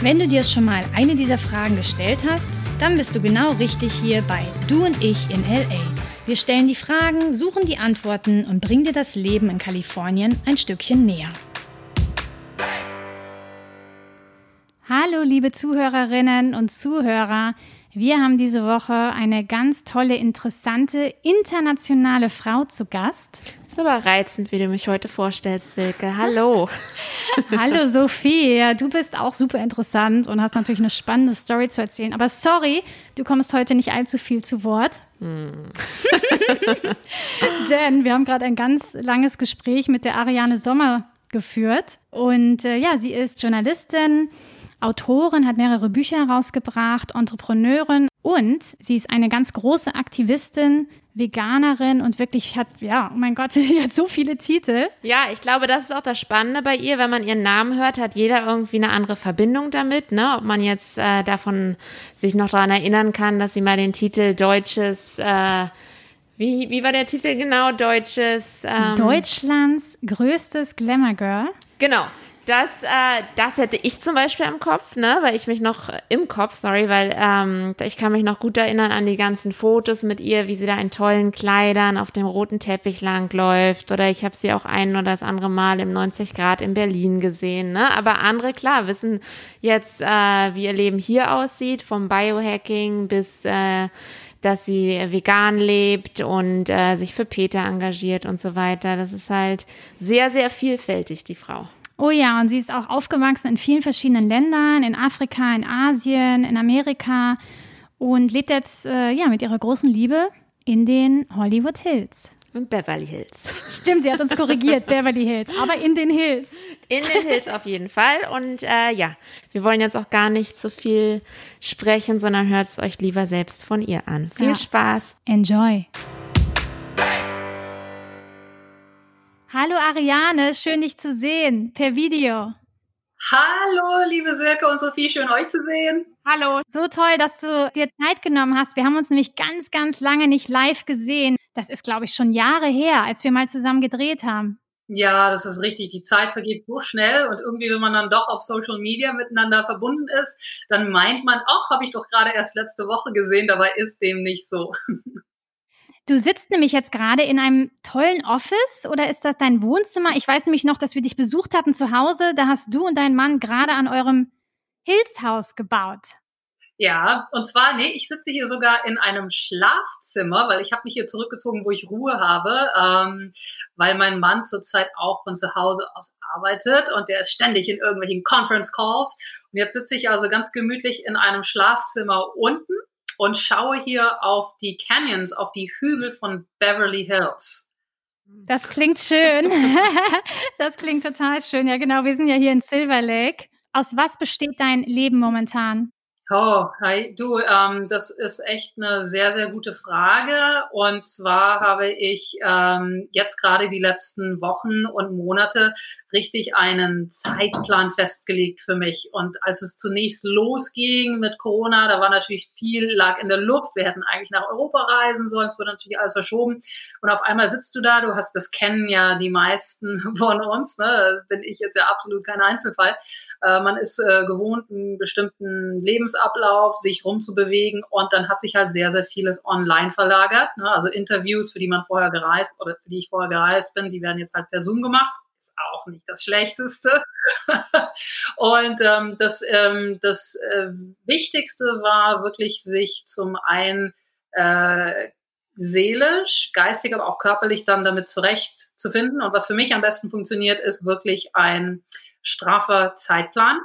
Wenn du dir schon mal eine dieser Fragen gestellt hast, dann bist du genau richtig hier bei Du und ich in LA. Wir stellen die Fragen, suchen die Antworten und bringen dir das Leben in Kalifornien ein Stückchen näher. Hallo, liebe Zuhörerinnen und Zuhörer. Wir haben diese Woche eine ganz tolle, interessante, internationale Frau zu Gast. Ist aber reizend, wie du mich heute vorstellst, Silke. Hallo. Hallo Sophie, ja, du bist auch super interessant und hast natürlich eine spannende Story zu erzählen. Aber sorry, du kommst heute nicht allzu viel zu Wort. Hm. Denn wir haben gerade ein ganz langes Gespräch mit der Ariane Sommer geführt. Und äh, ja, sie ist Journalistin, Autorin, hat mehrere Bücher herausgebracht, Entrepreneurin und sie ist eine ganz große Aktivistin, Veganerin und wirklich hat, ja, oh mein Gott, sie hat so viele Titel. Ja, ich glaube, das ist auch das Spannende bei ihr. Wenn man ihren Namen hört, hat jeder irgendwie eine andere Verbindung damit. Ne? Ob man jetzt äh, davon sich noch daran erinnern kann, dass sie mal den Titel Deutsches, äh, wie, wie war der Titel genau? Deutsches. Ähm, Deutschlands größtes Glamour Girl. Genau. Das, äh, das hätte ich zum Beispiel im Kopf, ne, weil ich mich noch im Kopf, sorry, weil ähm, ich kann mich noch gut erinnern an die ganzen Fotos mit ihr, wie sie da in tollen Kleidern auf dem roten Teppich langläuft. Oder ich habe sie auch ein oder das andere Mal im 90 Grad in Berlin gesehen. Ne? Aber andere, klar, wissen jetzt, äh, wie ihr Leben hier aussieht, vom Biohacking bis äh, dass sie vegan lebt und äh, sich für Peter engagiert und so weiter. Das ist halt sehr, sehr vielfältig, die Frau. Oh ja, und sie ist auch aufgewachsen in vielen verschiedenen Ländern, in Afrika, in Asien, in Amerika und lebt jetzt äh, ja mit ihrer großen Liebe in den Hollywood Hills. Und Beverly Hills. Stimmt, sie hat uns korrigiert, Beverly Hills, aber in den Hills. In den Hills auf jeden Fall. Und äh, ja, wir wollen jetzt auch gar nicht so viel sprechen, sondern hört es euch lieber selbst von ihr an. Viel ja. Spaß. Enjoy. Hallo Ariane, schön dich zu sehen per Video. Hallo, liebe Silke und Sophie, schön euch zu sehen. Hallo. So toll, dass du dir Zeit genommen hast. Wir haben uns nämlich ganz, ganz lange nicht live gesehen. Das ist, glaube ich, schon Jahre her, als wir mal zusammen gedreht haben. Ja, das ist richtig. Die Zeit vergeht so schnell und irgendwie, wenn man dann doch auf Social Media miteinander verbunden ist, dann meint man, ach, habe ich doch gerade erst letzte Woche gesehen, dabei ist dem nicht so. Du sitzt nämlich jetzt gerade in einem tollen Office oder ist das dein Wohnzimmer? Ich weiß nämlich noch, dass wir dich besucht hatten zu Hause. Da hast du und dein Mann gerade an eurem Hilshaus gebaut. Ja, und zwar, nee, ich sitze hier sogar in einem Schlafzimmer, weil ich habe mich hier zurückgezogen, wo ich Ruhe habe, ähm, weil mein Mann zurzeit auch von zu Hause aus arbeitet und der ist ständig in irgendwelchen Conference Calls. Und jetzt sitze ich also ganz gemütlich in einem Schlafzimmer unten und schaue hier auf die Canyons, auf die Hügel von Beverly Hills. Das klingt schön. das klingt total schön. Ja, genau. Wir sind ja hier in Silver Lake. Aus was besteht dein Leben momentan? Oh, hi, du, ähm, das ist echt eine sehr, sehr gute Frage. Und zwar habe ich ähm, jetzt gerade die letzten Wochen und Monate richtig einen Zeitplan festgelegt für mich. Und als es zunächst losging mit Corona, da war natürlich viel, lag in der Luft. Wir hätten eigentlich nach Europa reisen sollen. Es wurde natürlich alles verschoben. Und auf einmal sitzt du da, du hast, das kennen ja die meisten von uns, ne? bin ich jetzt ja absolut kein Einzelfall. Äh, man ist äh, gewohnt, einen bestimmten Lebensablauf, sich rumzubewegen und dann hat sich halt sehr, sehr vieles online verlagert. Ne? Also Interviews, für die man vorher gereist oder für die ich vorher gereist bin, die werden jetzt halt per Zoom gemacht auch nicht das Schlechteste. und ähm, das, ähm, das äh, Wichtigste war wirklich, sich zum einen äh, seelisch, geistig, aber auch körperlich dann damit zurechtzufinden. Und was für mich am besten funktioniert, ist wirklich ein straffer Zeitplan.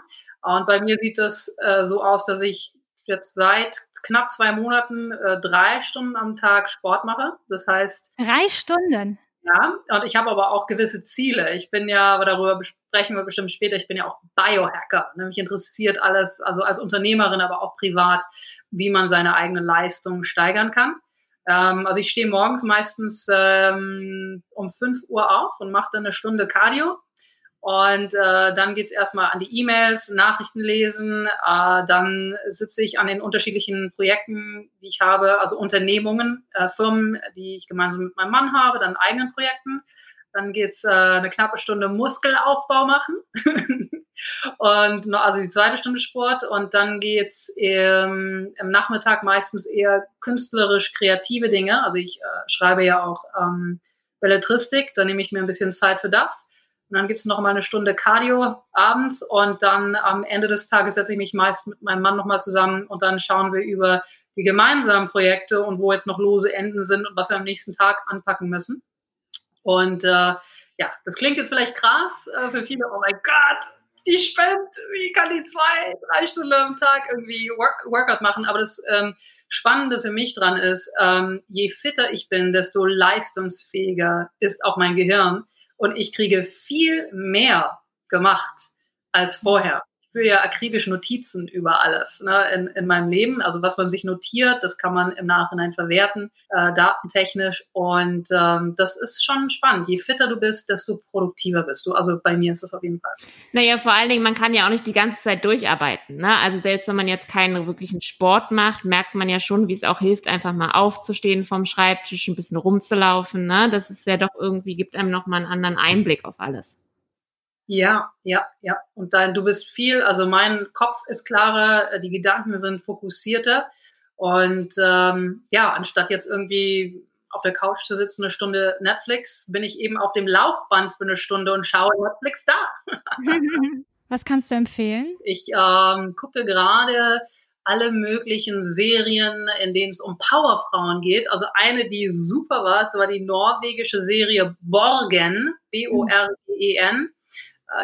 Und bei mir sieht das äh, so aus, dass ich jetzt seit knapp zwei Monaten äh, drei Stunden am Tag Sport mache. Das heißt. Drei Stunden? Ja, und ich habe aber auch gewisse Ziele. Ich bin ja, aber darüber besprechen wir bestimmt später, ich bin ja auch Biohacker. Ne? Mich interessiert alles, also als Unternehmerin, aber auch privat, wie man seine eigene Leistung steigern kann. Ähm, also ich stehe morgens meistens ähm, um 5 Uhr auf und mache dann eine Stunde Cardio und äh, dann geht's erstmal an die E-Mails, Nachrichten lesen. Äh, dann sitze ich an den unterschiedlichen Projekten, die ich habe, also Unternehmungen, äh, Firmen, die ich gemeinsam mit meinem Mann habe, dann eigenen Projekten. Dann geht's äh, eine knappe Stunde Muskelaufbau machen. und also die zweite Stunde Sport. Und dann geht's im, im Nachmittag meistens eher künstlerisch kreative Dinge. Also ich äh, schreibe ja auch ähm, Belletristik, da nehme ich mir ein bisschen Zeit für das. Und dann gibt's noch mal eine Stunde Cardio abends und dann am Ende des Tages setze ich mich meist mit meinem Mann noch mal zusammen und dann schauen wir über die gemeinsamen Projekte und wo jetzt noch lose Enden sind und was wir am nächsten Tag anpacken müssen. Und äh, ja, das klingt jetzt vielleicht krass äh, für viele. Oh mein Gott, die spinnt. Wie kann die zwei, drei Stunden am Tag irgendwie Work Workout machen? Aber das ähm, Spannende für mich dran ist, ähm, je fitter ich bin, desto leistungsfähiger ist auch mein Gehirn und ich kriege viel mehr gemacht als vorher führe ja akribisch Notizen über alles ne, in, in meinem Leben. Also was man sich notiert, das kann man im Nachhinein verwerten, äh, datentechnisch. Und ähm, das ist schon spannend. Je fitter du bist, desto produktiver bist du. Also bei mir ist das auf jeden Fall. Naja, vor allen Dingen, man kann ja auch nicht die ganze Zeit durcharbeiten. Ne? Also selbst wenn man jetzt keinen wirklichen Sport macht, merkt man ja schon, wie es auch hilft, einfach mal aufzustehen vom Schreibtisch, ein bisschen rumzulaufen. Ne? Das ist ja doch irgendwie, gibt einem nochmal einen anderen Einblick auf alles. Ja, ja, ja. Und dann, du bist viel, also mein Kopf ist klarer, die Gedanken sind fokussierter. Und ähm, ja, anstatt jetzt irgendwie auf der Couch zu sitzen, eine Stunde Netflix, bin ich eben auf dem Laufband für eine Stunde und schaue Netflix da. Was kannst du empfehlen? Ich ähm, gucke gerade alle möglichen Serien, in denen es um Powerfrauen geht. Also eine, die super war, das war die norwegische Serie Borgen, B-O-R-G-E-N äh,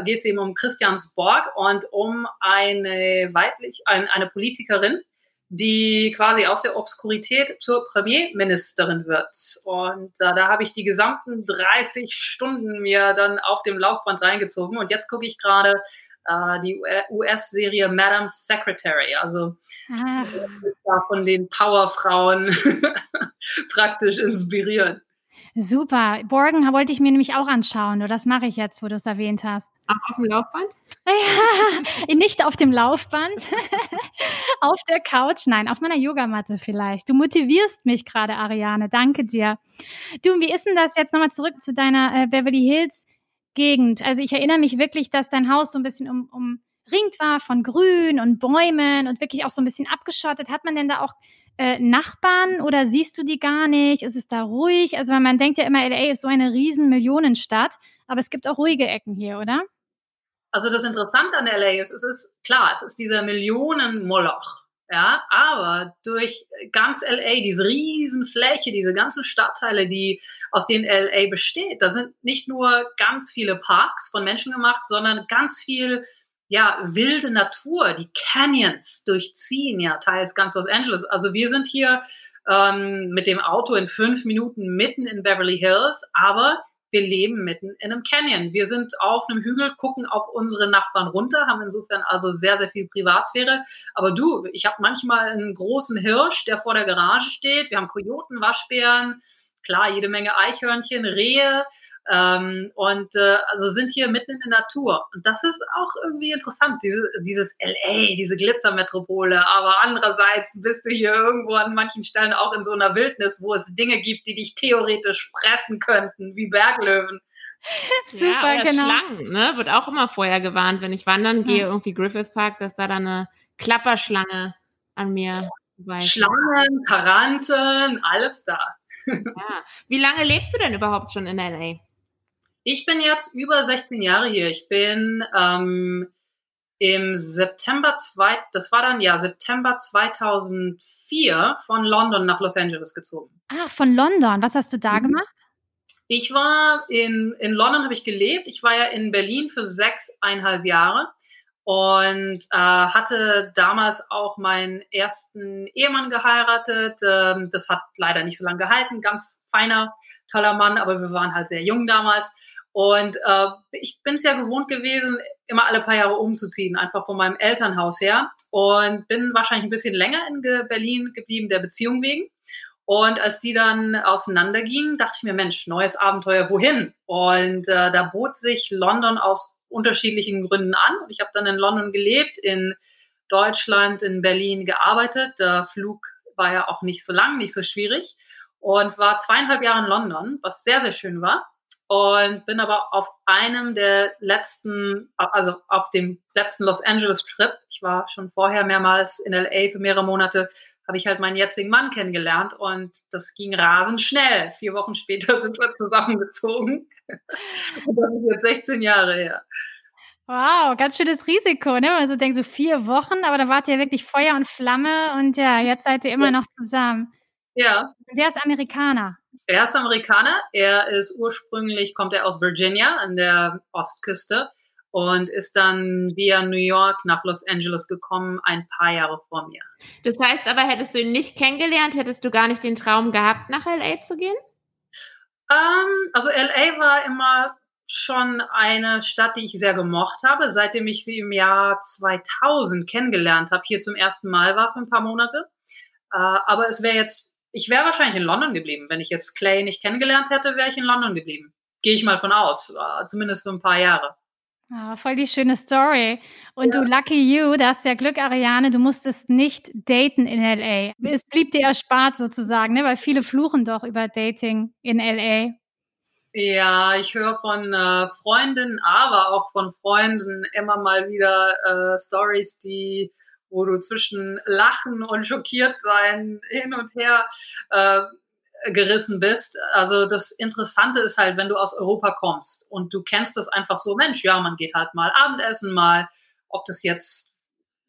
geht es eben um Christians Borg und um eine weiblich, ein, eine Politikerin, die quasi aus der Obskurität zur Premierministerin wird. Und äh, da habe ich die gesamten 30 Stunden mir dann auf dem Laufband reingezogen. Und jetzt gucke ich gerade äh, die US-Serie Madam Secretary, also ah. von den Powerfrauen praktisch inspiriert. Super. Borgen wollte ich mir nämlich auch anschauen. Nur das mache ich jetzt, wo du es erwähnt hast. Auf dem Laufband? Ja, nicht auf dem Laufband. auf der Couch, nein, auf meiner Yogamatte vielleicht. Du motivierst mich gerade, Ariane. Danke dir. Du, wie ist denn das jetzt nochmal zurück zu deiner äh, Beverly Hills Gegend? Also ich erinnere mich wirklich, dass dein Haus so ein bisschen um, umringt war von Grün und Bäumen und wirklich auch so ein bisschen abgeschottet. Hat man denn da auch äh, Nachbarn oder siehst du die gar nicht? Ist es da ruhig? Also man denkt ja immer, LA ist so eine riesen Millionenstadt, aber es gibt auch ruhige Ecken hier, oder? Also das Interessante an LA ist, es ist klar, es ist dieser Millionen-Moloch. Ja, aber durch ganz LA, diese riesen Fläche, diese ganzen Stadtteile, die aus denen LA besteht, da sind nicht nur ganz viele Parks von Menschen gemacht, sondern ganz viel ja, wilde Natur, die Canyons durchziehen ja teils ganz Los Angeles. Also wir sind hier ähm, mit dem Auto in fünf Minuten mitten in Beverly Hills, aber wir leben mitten in einem Canyon. Wir sind auf einem Hügel, gucken auf unsere Nachbarn runter, haben insofern also sehr, sehr viel Privatsphäre. Aber du, ich habe manchmal einen großen Hirsch, der vor der Garage steht. Wir haben Kojoten, Waschbären, klar, jede Menge Eichhörnchen, Rehe. Ähm, und äh, also sind hier mitten in der Natur. Und das ist auch irgendwie interessant, diese, dieses LA, diese Glitzermetropole. Aber andererseits bist du hier irgendwo an manchen Stellen auch in so einer Wildnis, wo es Dinge gibt, die dich theoretisch fressen könnten, wie Berglöwen. Super, ja, genau. Schlangen, ne? Wird auch immer vorher gewarnt, wenn ich wandern gehe, ja. irgendwie Griffith Park, dass da dann eine Klapperschlange an mir vorbei. Schlangen, Taranten, alles da. Ja. Wie lange lebst du denn überhaupt schon in LA? Ich bin jetzt über 16 Jahre hier. Ich bin ähm, im September zwei, das war dann ja September 2004 von London nach Los Angeles gezogen. Ach, von London. Was hast du da mhm. gemacht? Ich war in, in London habe ich gelebt. Ich war ja in Berlin für sechseinhalb Jahre und äh, hatte damals auch meinen ersten Ehemann geheiratet. Ähm, das hat leider nicht so lange gehalten. Ganz feiner toller Mann, aber wir waren halt sehr jung damals. Und äh, ich bin es ja gewohnt gewesen, immer alle paar Jahre umzuziehen, einfach von meinem Elternhaus her. Und bin wahrscheinlich ein bisschen länger in Berlin geblieben, der Beziehung wegen. Und als die dann auseinandergingen, dachte ich mir, Mensch, neues Abenteuer, wohin? Und äh, da bot sich London aus unterschiedlichen Gründen an. Und ich habe dann in London gelebt, in Deutschland, in Berlin gearbeitet. Der Flug war ja auch nicht so lang, nicht so schwierig. Und war zweieinhalb Jahre in London, was sehr, sehr schön war und bin aber auf einem der letzten, also auf dem letzten Los Angeles Trip, ich war schon vorher mehrmals in LA für mehrere Monate, habe ich halt meinen jetzigen Mann kennengelernt und das ging rasend schnell. Vier Wochen später sind wir zusammengezogen. und das ist jetzt 16 Jahre her. Wow, ganz schönes Risiko, ne? Also denkt so vier Wochen, aber da wart ihr wirklich Feuer und Flamme und ja, jetzt seid ihr immer ja. noch zusammen. Ja. Der ist Amerikaner. Er ist Amerikaner. Er ist ursprünglich, kommt er aus Virginia an der Ostküste und ist dann via New York nach Los Angeles gekommen, ein paar Jahre vor mir. Das heißt aber, hättest du ihn nicht kennengelernt, hättest du gar nicht den Traum gehabt, nach LA zu gehen? Ähm, also LA war immer schon eine Stadt, die ich sehr gemocht habe, seitdem ich sie im Jahr 2000 kennengelernt habe, hier zum ersten Mal war für ein paar Monate. Äh, aber es wäre jetzt ich wäre wahrscheinlich in London geblieben. Wenn ich jetzt Clay nicht kennengelernt hätte, wäre ich in London geblieben. Gehe ich mal von aus, äh, zumindest für ein paar Jahre. Ah, voll die schöne Story. Und ja. du, lucky you, da hast ja Glück, Ariane, du musstest nicht daten in LA. Es blieb dir erspart sozusagen, ne? weil viele fluchen doch über Dating in LA. Ja, ich höre von äh, Freundinnen, aber auch von Freunden immer mal wieder äh, Stories, die wo du zwischen Lachen und schockiert sein hin und her äh, gerissen bist. Also das Interessante ist halt, wenn du aus Europa kommst und du kennst das einfach so, Mensch, ja, man geht halt mal Abendessen, mal, ob das jetzt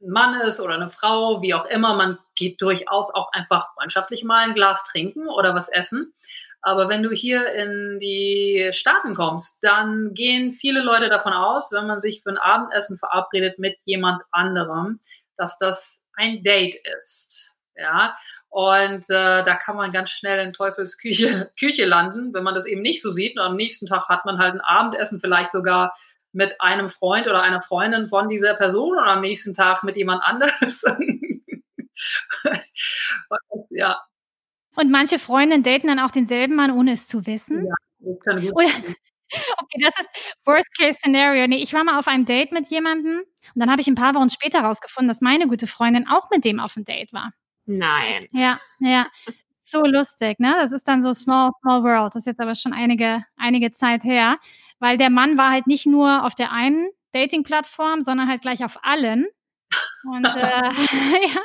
ein Mann ist oder eine Frau, wie auch immer, man geht durchaus auch einfach freundschaftlich mal ein Glas trinken oder was essen. Aber wenn du hier in die Staaten kommst, dann gehen viele Leute davon aus, wenn man sich für ein Abendessen verabredet mit jemand anderem, dass das ein Date ist. Ja, und äh, da kann man ganz schnell in Teufels Küche, Küche landen, wenn man das eben nicht so sieht. Und am nächsten Tag hat man halt ein Abendessen, vielleicht sogar mit einem Freund oder einer Freundin von dieser Person und am nächsten Tag mit jemand anderes. ja. Und manche Freundinnen daten dann auch denselben Mann, ohne es zu wissen. Ja, das kann gut oder, Okay, das ist Worst Case Scenario. Nee, ich war mal auf einem Date mit jemandem und dann habe ich ein paar Wochen später herausgefunden, dass meine gute Freundin auch mit dem auf einem Date war. Nein. Ja, ja. So lustig, ne? Das ist dann so small, small world. Das ist jetzt aber schon einige, einige Zeit her. Weil der Mann war halt nicht nur auf der einen Dating-Plattform, sondern halt gleich auf allen. Und, äh, ja,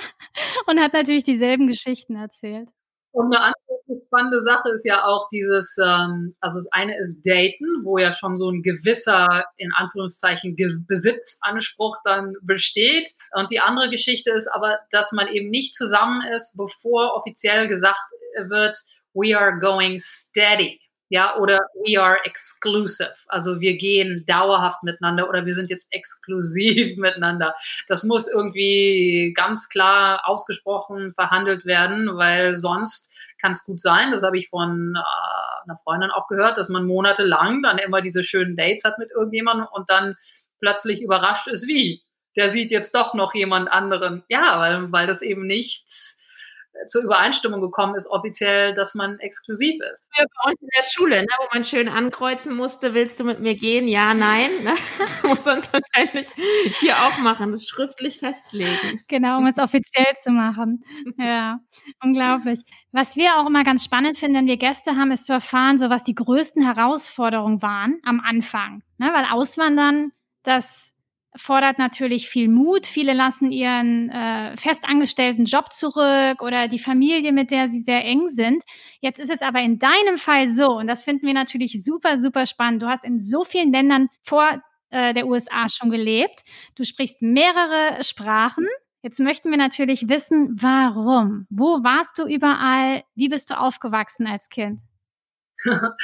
und hat natürlich dieselben Geschichten erzählt. Und eine andere spannende Sache ist ja auch dieses, ähm, also das eine ist Daten, wo ja schon so ein gewisser, in Anführungszeichen, Besitzanspruch dann besteht. Und die andere Geschichte ist aber, dass man eben nicht zusammen ist, bevor offiziell gesagt wird, we are going steady. Ja, oder we are exclusive. Also wir gehen dauerhaft miteinander oder wir sind jetzt exklusiv miteinander. Das muss irgendwie ganz klar ausgesprochen verhandelt werden, weil sonst kann es gut sein, das habe ich von äh, einer Freundin auch gehört, dass man monatelang dann immer diese schönen Dates hat mit irgendjemandem und dann plötzlich überrascht ist, wie? Der sieht jetzt doch noch jemand anderen. Ja, weil, weil das eben nichts zur Übereinstimmung gekommen ist, offiziell, dass man exklusiv ist. Ja, bei uns in der Schule, ne, wo man schön ankreuzen musste, willst du mit mir gehen? Ja, nein. Ne? Muss man wahrscheinlich hier auch machen, das schriftlich festlegen. Genau, um es offiziell zu machen. Ja, unglaublich. Was wir auch immer ganz spannend finden, wenn wir Gäste haben, ist zu erfahren, so was die größten Herausforderungen waren am Anfang. Ne? Weil Auswandern, das fordert natürlich viel Mut. Viele lassen ihren äh, festangestellten Job zurück oder die Familie, mit der sie sehr eng sind. Jetzt ist es aber in deinem Fall so, und das finden wir natürlich super, super spannend. Du hast in so vielen Ländern vor äh, der USA schon gelebt. Du sprichst mehrere Sprachen. Jetzt möchten wir natürlich wissen, warum? Wo warst du überall? Wie bist du aufgewachsen als Kind?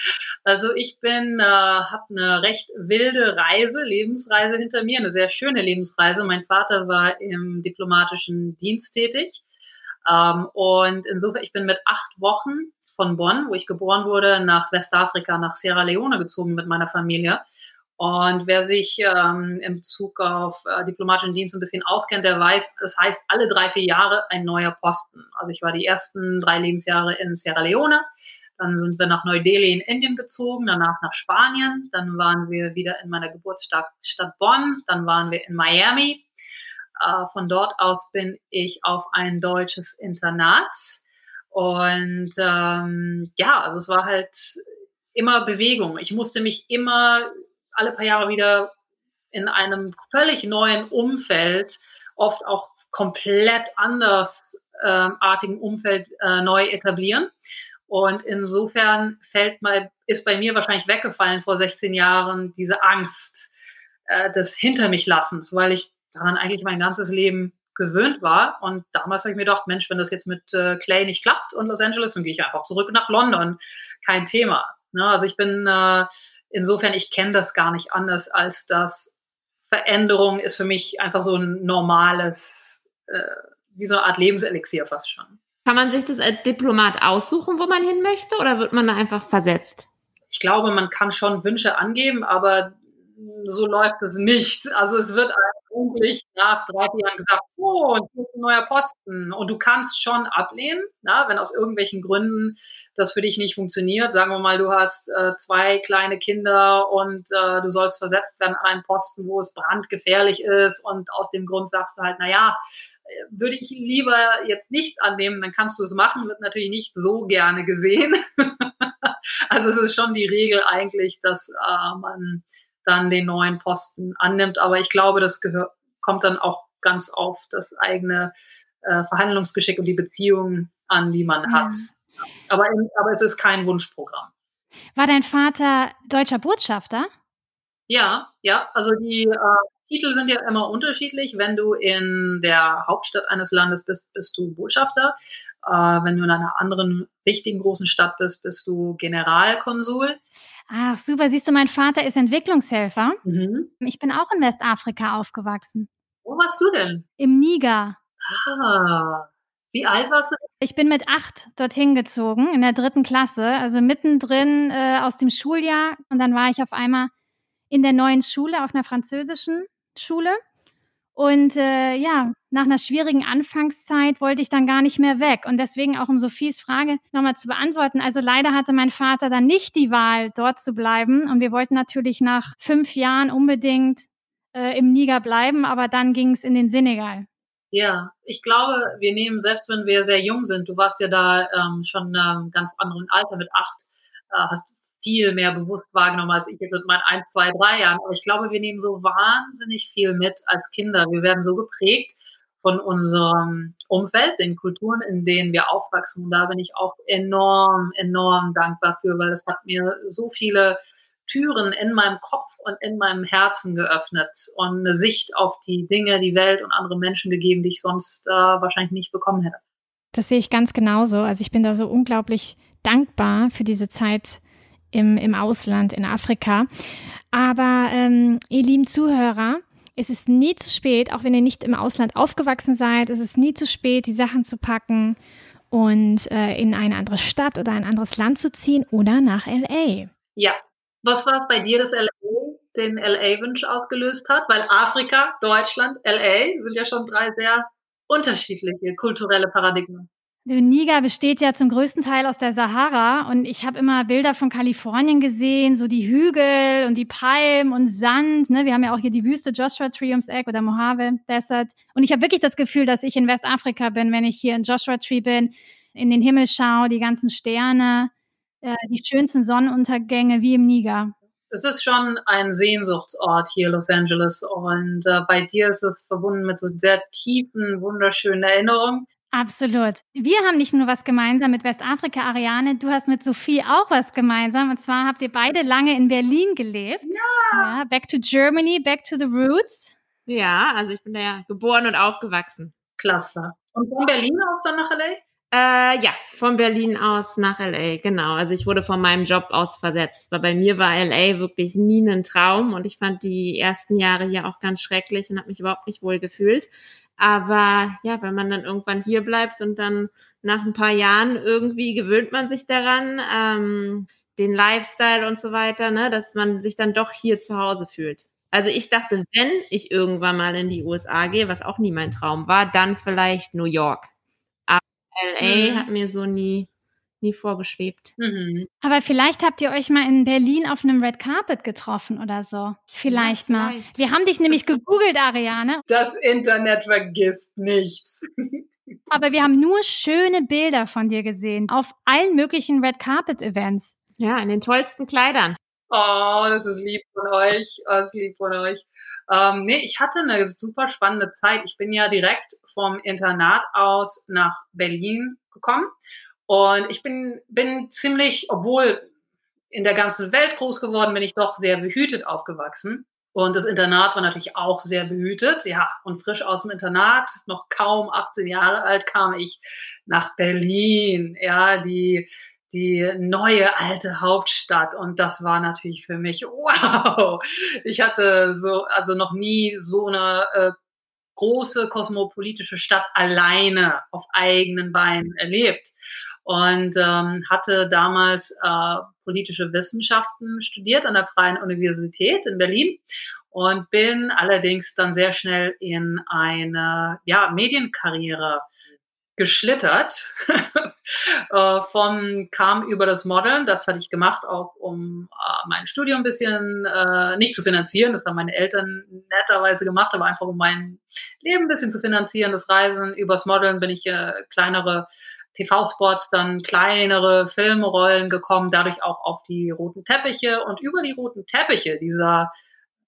Also ich bin, äh, habe eine recht wilde Reise, Lebensreise hinter mir, eine sehr schöne Lebensreise. Mein Vater war im diplomatischen Dienst tätig ähm, und insofern, ich bin mit acht Wochen von Bonn, wo ich geboren wurde, nach Westafrika, nach Sierra Leone gezogen mit meiner Familie. Und wer sich ähm, im Bezug auf äh, diplomatischen Dienst ein bisschen auskennt, der weiß, das heißt alle drei, vier Jahre ein neuer Posten. Also ich war die ersten drei Lebensjahre in Sierra Leone, dann sind wir nach Neu-Delhi in Indien gezogen, danach nach Spanien, dann waren wir wieder in meiner Geburtsstadt Stadt Bonn, dann waren wir in Miami. Äh, von dort aus bin ich auf ein deutsches Internat. Und ähm, ja, also es war halt immer Bewegung. Ich musste mich immer alle paar Jahre wieder in einem völlig neuen Umfeld, oft auch komplett andersartigen ähm, Umfeld äh, neu etablieren. Und insofern fällt mal, ist bei mir wahrscheinlich weggefallen vor 16 Jahren diese Angst äh, des Hinter mich Lassens, weil ich daran eigentlich mein ganzes Leben gewöhnt war. Und damals habe ich mir gedacht, Mensch, wenn das jetzt mit äh, Clay nicht klappt und Los Angeles, dann gehe ich einfach zurück nach London. Kein Thema. Ne? Also ich bin äh, insofern, ich kenne das gar nicht anders, als dass Veränderung ist für mich einfach so ein normales, äh, wie so eine Art Lebenselixier fast schon. Kann man sich das als Diplomat aussuchen, wo man hin möchte, oder wird man da einfach versetzt? Ich glaube, man kann schon Wünsche angeben, aber so läuft es nicht. Also es wird eigentlich nach drei Jahren gesagt, so, und hier ist ein neuer Posten. Und du kannst schon ablehnen, na, wenn aus irgendwelchen Gründen das für dich nicht funktioniert. Sagen wir mal, du hast äh, zwei kleine Kinder und äh, du sollst versetzt werden an einen Posten, wo es brandgefährlich ist. Und aus dem Grund sagst du halt, na ja, würde ich lieber jetzt nicht annehmen, dann kannst du es machen, wird natürlich nicht so gerne gesehen. also es ist schon die Regel eigentlich, dass äh, man dann den neuen Posten annimmt. Aber ich glaube, das gehört, kommt dann auch ganz auf das eigene äh, Verhandlungsgeschick und die Beziehungen an, die man hat. Aber, aber es ist kein Wunschprogramm. War dein Vater deutscher Botschafter? Ja, ja. Also die äh, Titel sind ja immer unterschiedlich. Wenn du in der Hauptstadt eines Landes bist, bist du Botschafter. Äh, wenn du in einer anderen wichtigen großen Stadt bist, bist du Generalkonsul. Ach, super. Siehst du, mein Vater ist Entwicklungshelfer. Mhm. Ich bin auch in Westafrika aufgewachsen. Wo warst du denn? Im Niger. Ah. Wie alt warst du? Ich bin mit acht dorthin gezogen, in der dritten Klasse, also mittendrin äh, aus dem Schuljahr. Und dann war ich auf einmal in der neuen Schule, auf einer französischen Schule. Und äh, ja, nach einer schwierigen Anfangszeit wollte ich dann gar nicht mehr weg. Und deswegen auch um Sophies Frage nochmal zu beantworten. Also leider hatte mein Vater dann nicht die Wahl, dort zu bleiben. Und wir wollten natürlich nach fünf Jahren unbedingt äh, im Niger bleiben, aber dann ging es in den Senegal. Ja, ich glaube, wir nehmen, selbst wenn wir sehr jung sind, du warst ja da ähm, schon ähm, ganz anderen Alter mit acht, äh, hast viel mehr bewusst wahrgenommen als ich jetzt mit meinen ein, zwei, drei Jahren. Aber ich glaube, wir nehmen so wahnsinnig viel mit als Kinder. Wir werden so geprägt von unserem Umfeld, den Kulturen, in denen wir aufwachsen. Und da bin ich auch enorm, enorm dankbar für, weil es hat mir so viele Türen in meinem Kopf und in meinem Herzen geöffnet und eine Sicht auf die Dinge, die Welt und andere Menschen gegeben, die ich sonst äh, wahrscheinlich nicht bekommen hätte. Das sehe ich ganz genauso. Also ich bin da so unglaublich dankbar für diese Zeit, im, im Ausland, in Afrika. Aber ähm, ihr lieben Zuhörer, es ist nie zu spät, auch wenn ihr nicht im Ausland aufgewachsen seid, es ist nie zu spät, die Sachen zu packen und äh, in eine andere Stadt oder ein anderes Land zu ziehen oder nach LA. Ja. Was war es bei dir, das LA den LA-Wunsch ausgelöst hat? Weil Afrika, Deutschland, LA sind ja schon drei sehr unterschiedliche kulturelle Paradigmen. Der Niger besteht ja zum größten Teil aus der Sahara und ich habe immer Bilder von Kalifornien gesehen, so die Hügel und die Palmen und Sand. Ne? Wir haben ja auch hier die Wüste Joshua Tree ums Eck oder Mojave Desert. Und ich habe wirklich das Gefühl, dass ich in Westafrika bin, wenn ich hier in Joshua Tree bin, in den Himmel schaue, die ganzen Sterne, äh, die schönsten Sonnenuntergänge wie im Niger. Es ist schon ein Sehnsuchtsort hier, Los Angeles. Und äh, bei dir ist es verbunden mit so sehr tiefen, wunderschönen Erinnerungen. Absolut. Wir haben nicht nur was gemeinsam mit Westafrika, Ariane, du hast mit Sophie auch was gemeinsam. Und zwar habt ihr beide lange in Berlin gelebt. Ja. ja back to Germany, back to the roots. Ja, also ich bin da ja geboren und aufgewachsen. Klasse. Und von Berlin aus dann nach LA? Äh, ja, von Berlin aus nach LA, genau. Also ich wurde von meinem Job aus versetzt, weil bei mir war LA wirklich nie ein Traum und ich fand die ersten Jahre hier auch ganz schrecklich und habe mich überhaupt nicht wohl gefühlt. Aber ja, wenn man dann irgendwann hier bleibt und dann nach ein paar Jahren irgendwie gewöhnt man sich daran, ähm, den Lifestyle und so weiter, ne, dass man sich dann doch hier zu Hause fühlt. Also ich dachte, wenn ich irgendwann mal in die USA gehe, was auch nie mein Traum war, dann vielleicht New York. Aber LA mhm. hat mir so nie nie vorgeschwebt. Mhm. Aber vielleicht habt ihr euch mal in Berlin auf einem Red Carpet getroffen oder so. Vielleicht, ja, mal. Vielleicht. Wir haben dich nämlich gegoogelt, Ariane. Das Internet vergisst nichts. Aber wir haben nur schöne Bilder von dir gesehen auf allen möglichen Red Carpet Events. Ja, in den tollsten Kleidern. Oh, das ist lieb von euch. Oh, das ist lieb von euch. Ähm, nee, ich hatte eine super spannende Zeit. Ich bin ja direkt vom Internat aus nach Berlin gekommen und ich bin, bin ziemlich, obwohl in der ganzen Welt groß geworden, bin ich doch sehr behütet aufgewachsen. Und das Internat war natürlich auch sehr behütet. Ja, und frisch aus dem Internat, noch kaum 18 Jahre alt, kam ich nach Berlin. Ja, die, die neue alte Hauptstadt. Und das war natürlich für mich, wow. Ich hatte so, also noch nie so eine äh, große kosmopolitische Stadt alleine auf eigenen Beinen erlebt und ähm, hatte damals äh, politische Wissenschaften studiert an der Freien Universität in Berlin und bin allerdings dann sehr schnell in eine ja, Medienkarriere geschlittert. äh, von kam über das Modeln, das hatte ich gemacht, auch um äh, mein Studium ein bisschen äh, nicht zu finanzieren. Das haben meine Eltern netterweise gemacht, aber einfach um mein Leben ein bisschen zu finanzieren. Das Reisen übers Modeln bin ich äh, kleinere TV-Spots dann kleinere Filmrollen gekommen, dadurch auch auf die roten Teppiche und über die roten Teppiche dieser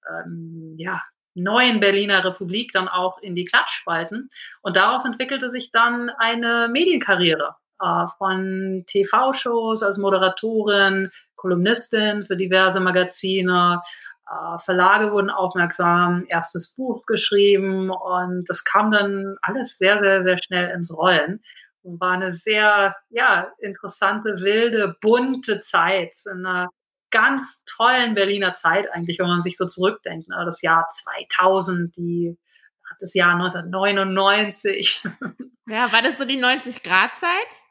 ähm, ja, neuen Berliner Republik dann auch in die Klatschspalten. Und daraus entwickelte sich dann eine Medienkarriere äh, von TV-Shows als Moderatorin, Kolumnistin für diverse Magazine. Äh, Verlage wurden aufmerksam, erstes Buch geschrieben und das kam dann alles sehr, sehr, sehr schnell ins Rollen. Und war eine sehr, ja, interessante, wilde, bunte Zeit. In einer ganz tollen Berliner Zeit eigentlich, wenn man sich so zurückdenkt. Ne? Das Jahr 2000, die, das Jahr 1999. Ja, war das so die 90-Grad-Zeit?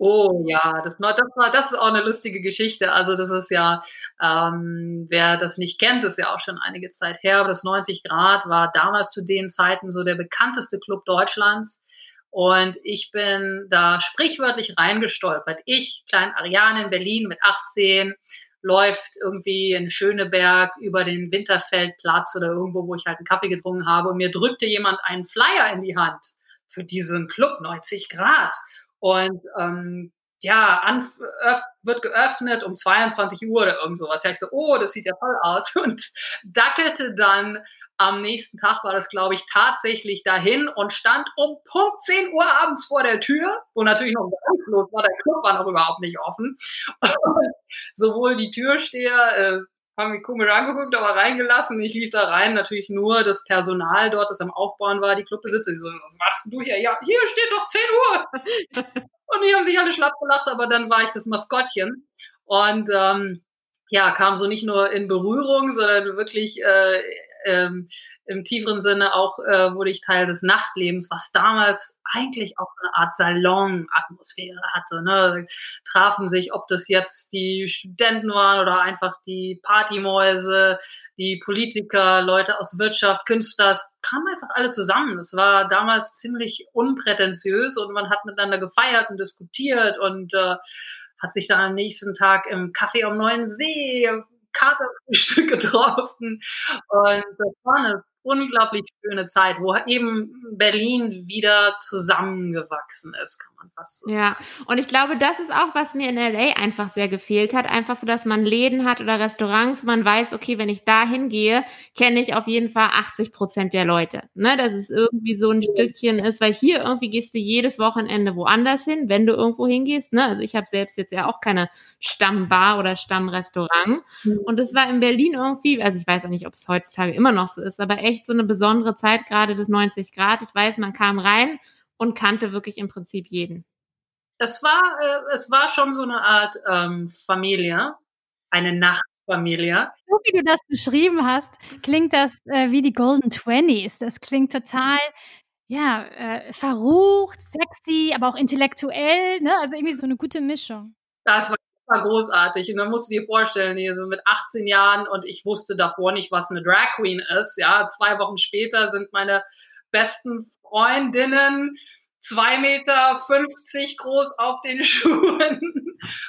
Oh ja, das, das, war, das ist auch eine lustige Geschichte. Also das ist ja, ähm, wer das nicht kennt, ist ja auch schon einige Zeit her. Aber das 90 Grad war damals zu den Zeiten so der bekannteste Club Deutschlands. Und ich bin da sprichwörtlich reingestolpert. Ich, klein Ariane in Berlin mit 18, läuft irgendwie in Schöneberg über den Winterfeldplatz oder irgendwo, wo ich halt einen Kaffee getrunken habe. Und mir drückte jemand einen Flyer in die Hand für diesen Club 90 Grad. Und ähm, ja, anf wird geöffnet um 22 Uhr oder irgend sowas. Ja, ich so, oh, das sieht ja toll aus. Und dackelte dann am nächsten Tag war das, glaube ich, tatsächlich dahin und stand um Punkt 10 Uhr abends vor der Tür, wo natürlich noch ganz los war, der Club war noch überhaupt nicht offen. sowohl die Türsteher äh, haben mich komisch angeguckt, aber reingelassen. Ich lief da rein, natürlich nur das Personal dort, das am Aufbauen war, die Clubbesitzer. Die so, was machst du hier? Ja, hier steht doch 10 Uhr. und die haben sich alle schlapp gelacht, aber dann war ich das Maskottchen. Und ähm, ja, kam so nicht nur in Berührung, sondern wirklich äh, ähm, im tieferen Sinne auch äh, wurde ich Teil des Nachtlebens, was damals eigentlich auch eine Art Salon-Atmosphäre hatte. Ne? Trafen sich, ob das jetzt die Studenten waren oder einfach die Partymäuse, die Politiker, Leute aus Wirtschaft, Künstler, es kamen einfach alle zusammen. Es war damals ziemlich unprätentiös und man hat miteinander gefeiert und diskutiert und äh, hat sich dann am nächsten Tag im Café am Neuen See Katerfrühstück getroffen. Und das war eine unglaublich schöne Zeit, wo eben Berlin wieder zusammengewachsen ist, kann man fast so Ja, und ich glaube, das ist auch, was mir in LA einfach sehr gefehlt hat. Einfach so, dass man Läden hat oder Restaurants, wo man weiß, okay, wenn ich da hingehe, kenne ich auf jeden Fall 80 Prozent der Leute. Ne, dass es irgendwie so ein ja. Stückchen ist, weil hier irgendwie gehst du jedes Wochenende woanders hin, wenn du irgendwo hingehst. Ne? Also ich habe selbst jetzt ja auch keine Stammbar oder Stammrestaurant. Mhm. Und es war in Berlin irgendwie, also ich weiß auch nicht, ob es heutzutage immer noch so ist, aber echt echt so eine besondere Zeit, gerade des 90 Grad. Ich weiß, man kam rein und kannte wirklich im Prinzip jeden. Es war, äh, es war schon so eine Art ähm, Familie, eine Nachtfamilie. So wie du das beschrieben hast, klingt das äh, wie die Golden Twenties. Das klingt total ja, äh, verrucht, sexy, aber auch intellektuell, ne? Also irgendwie so eine gute Mischung. Das war war großartig. Und dann musst du dir vorstellen, hier so mit 18 Jahren und ich wusste davor nicht, was eine Drag Queen ist. Ja, zwei Wochen später sind meine besten Freundinnen zwei Meter fünfzig groß auf den Schuhen.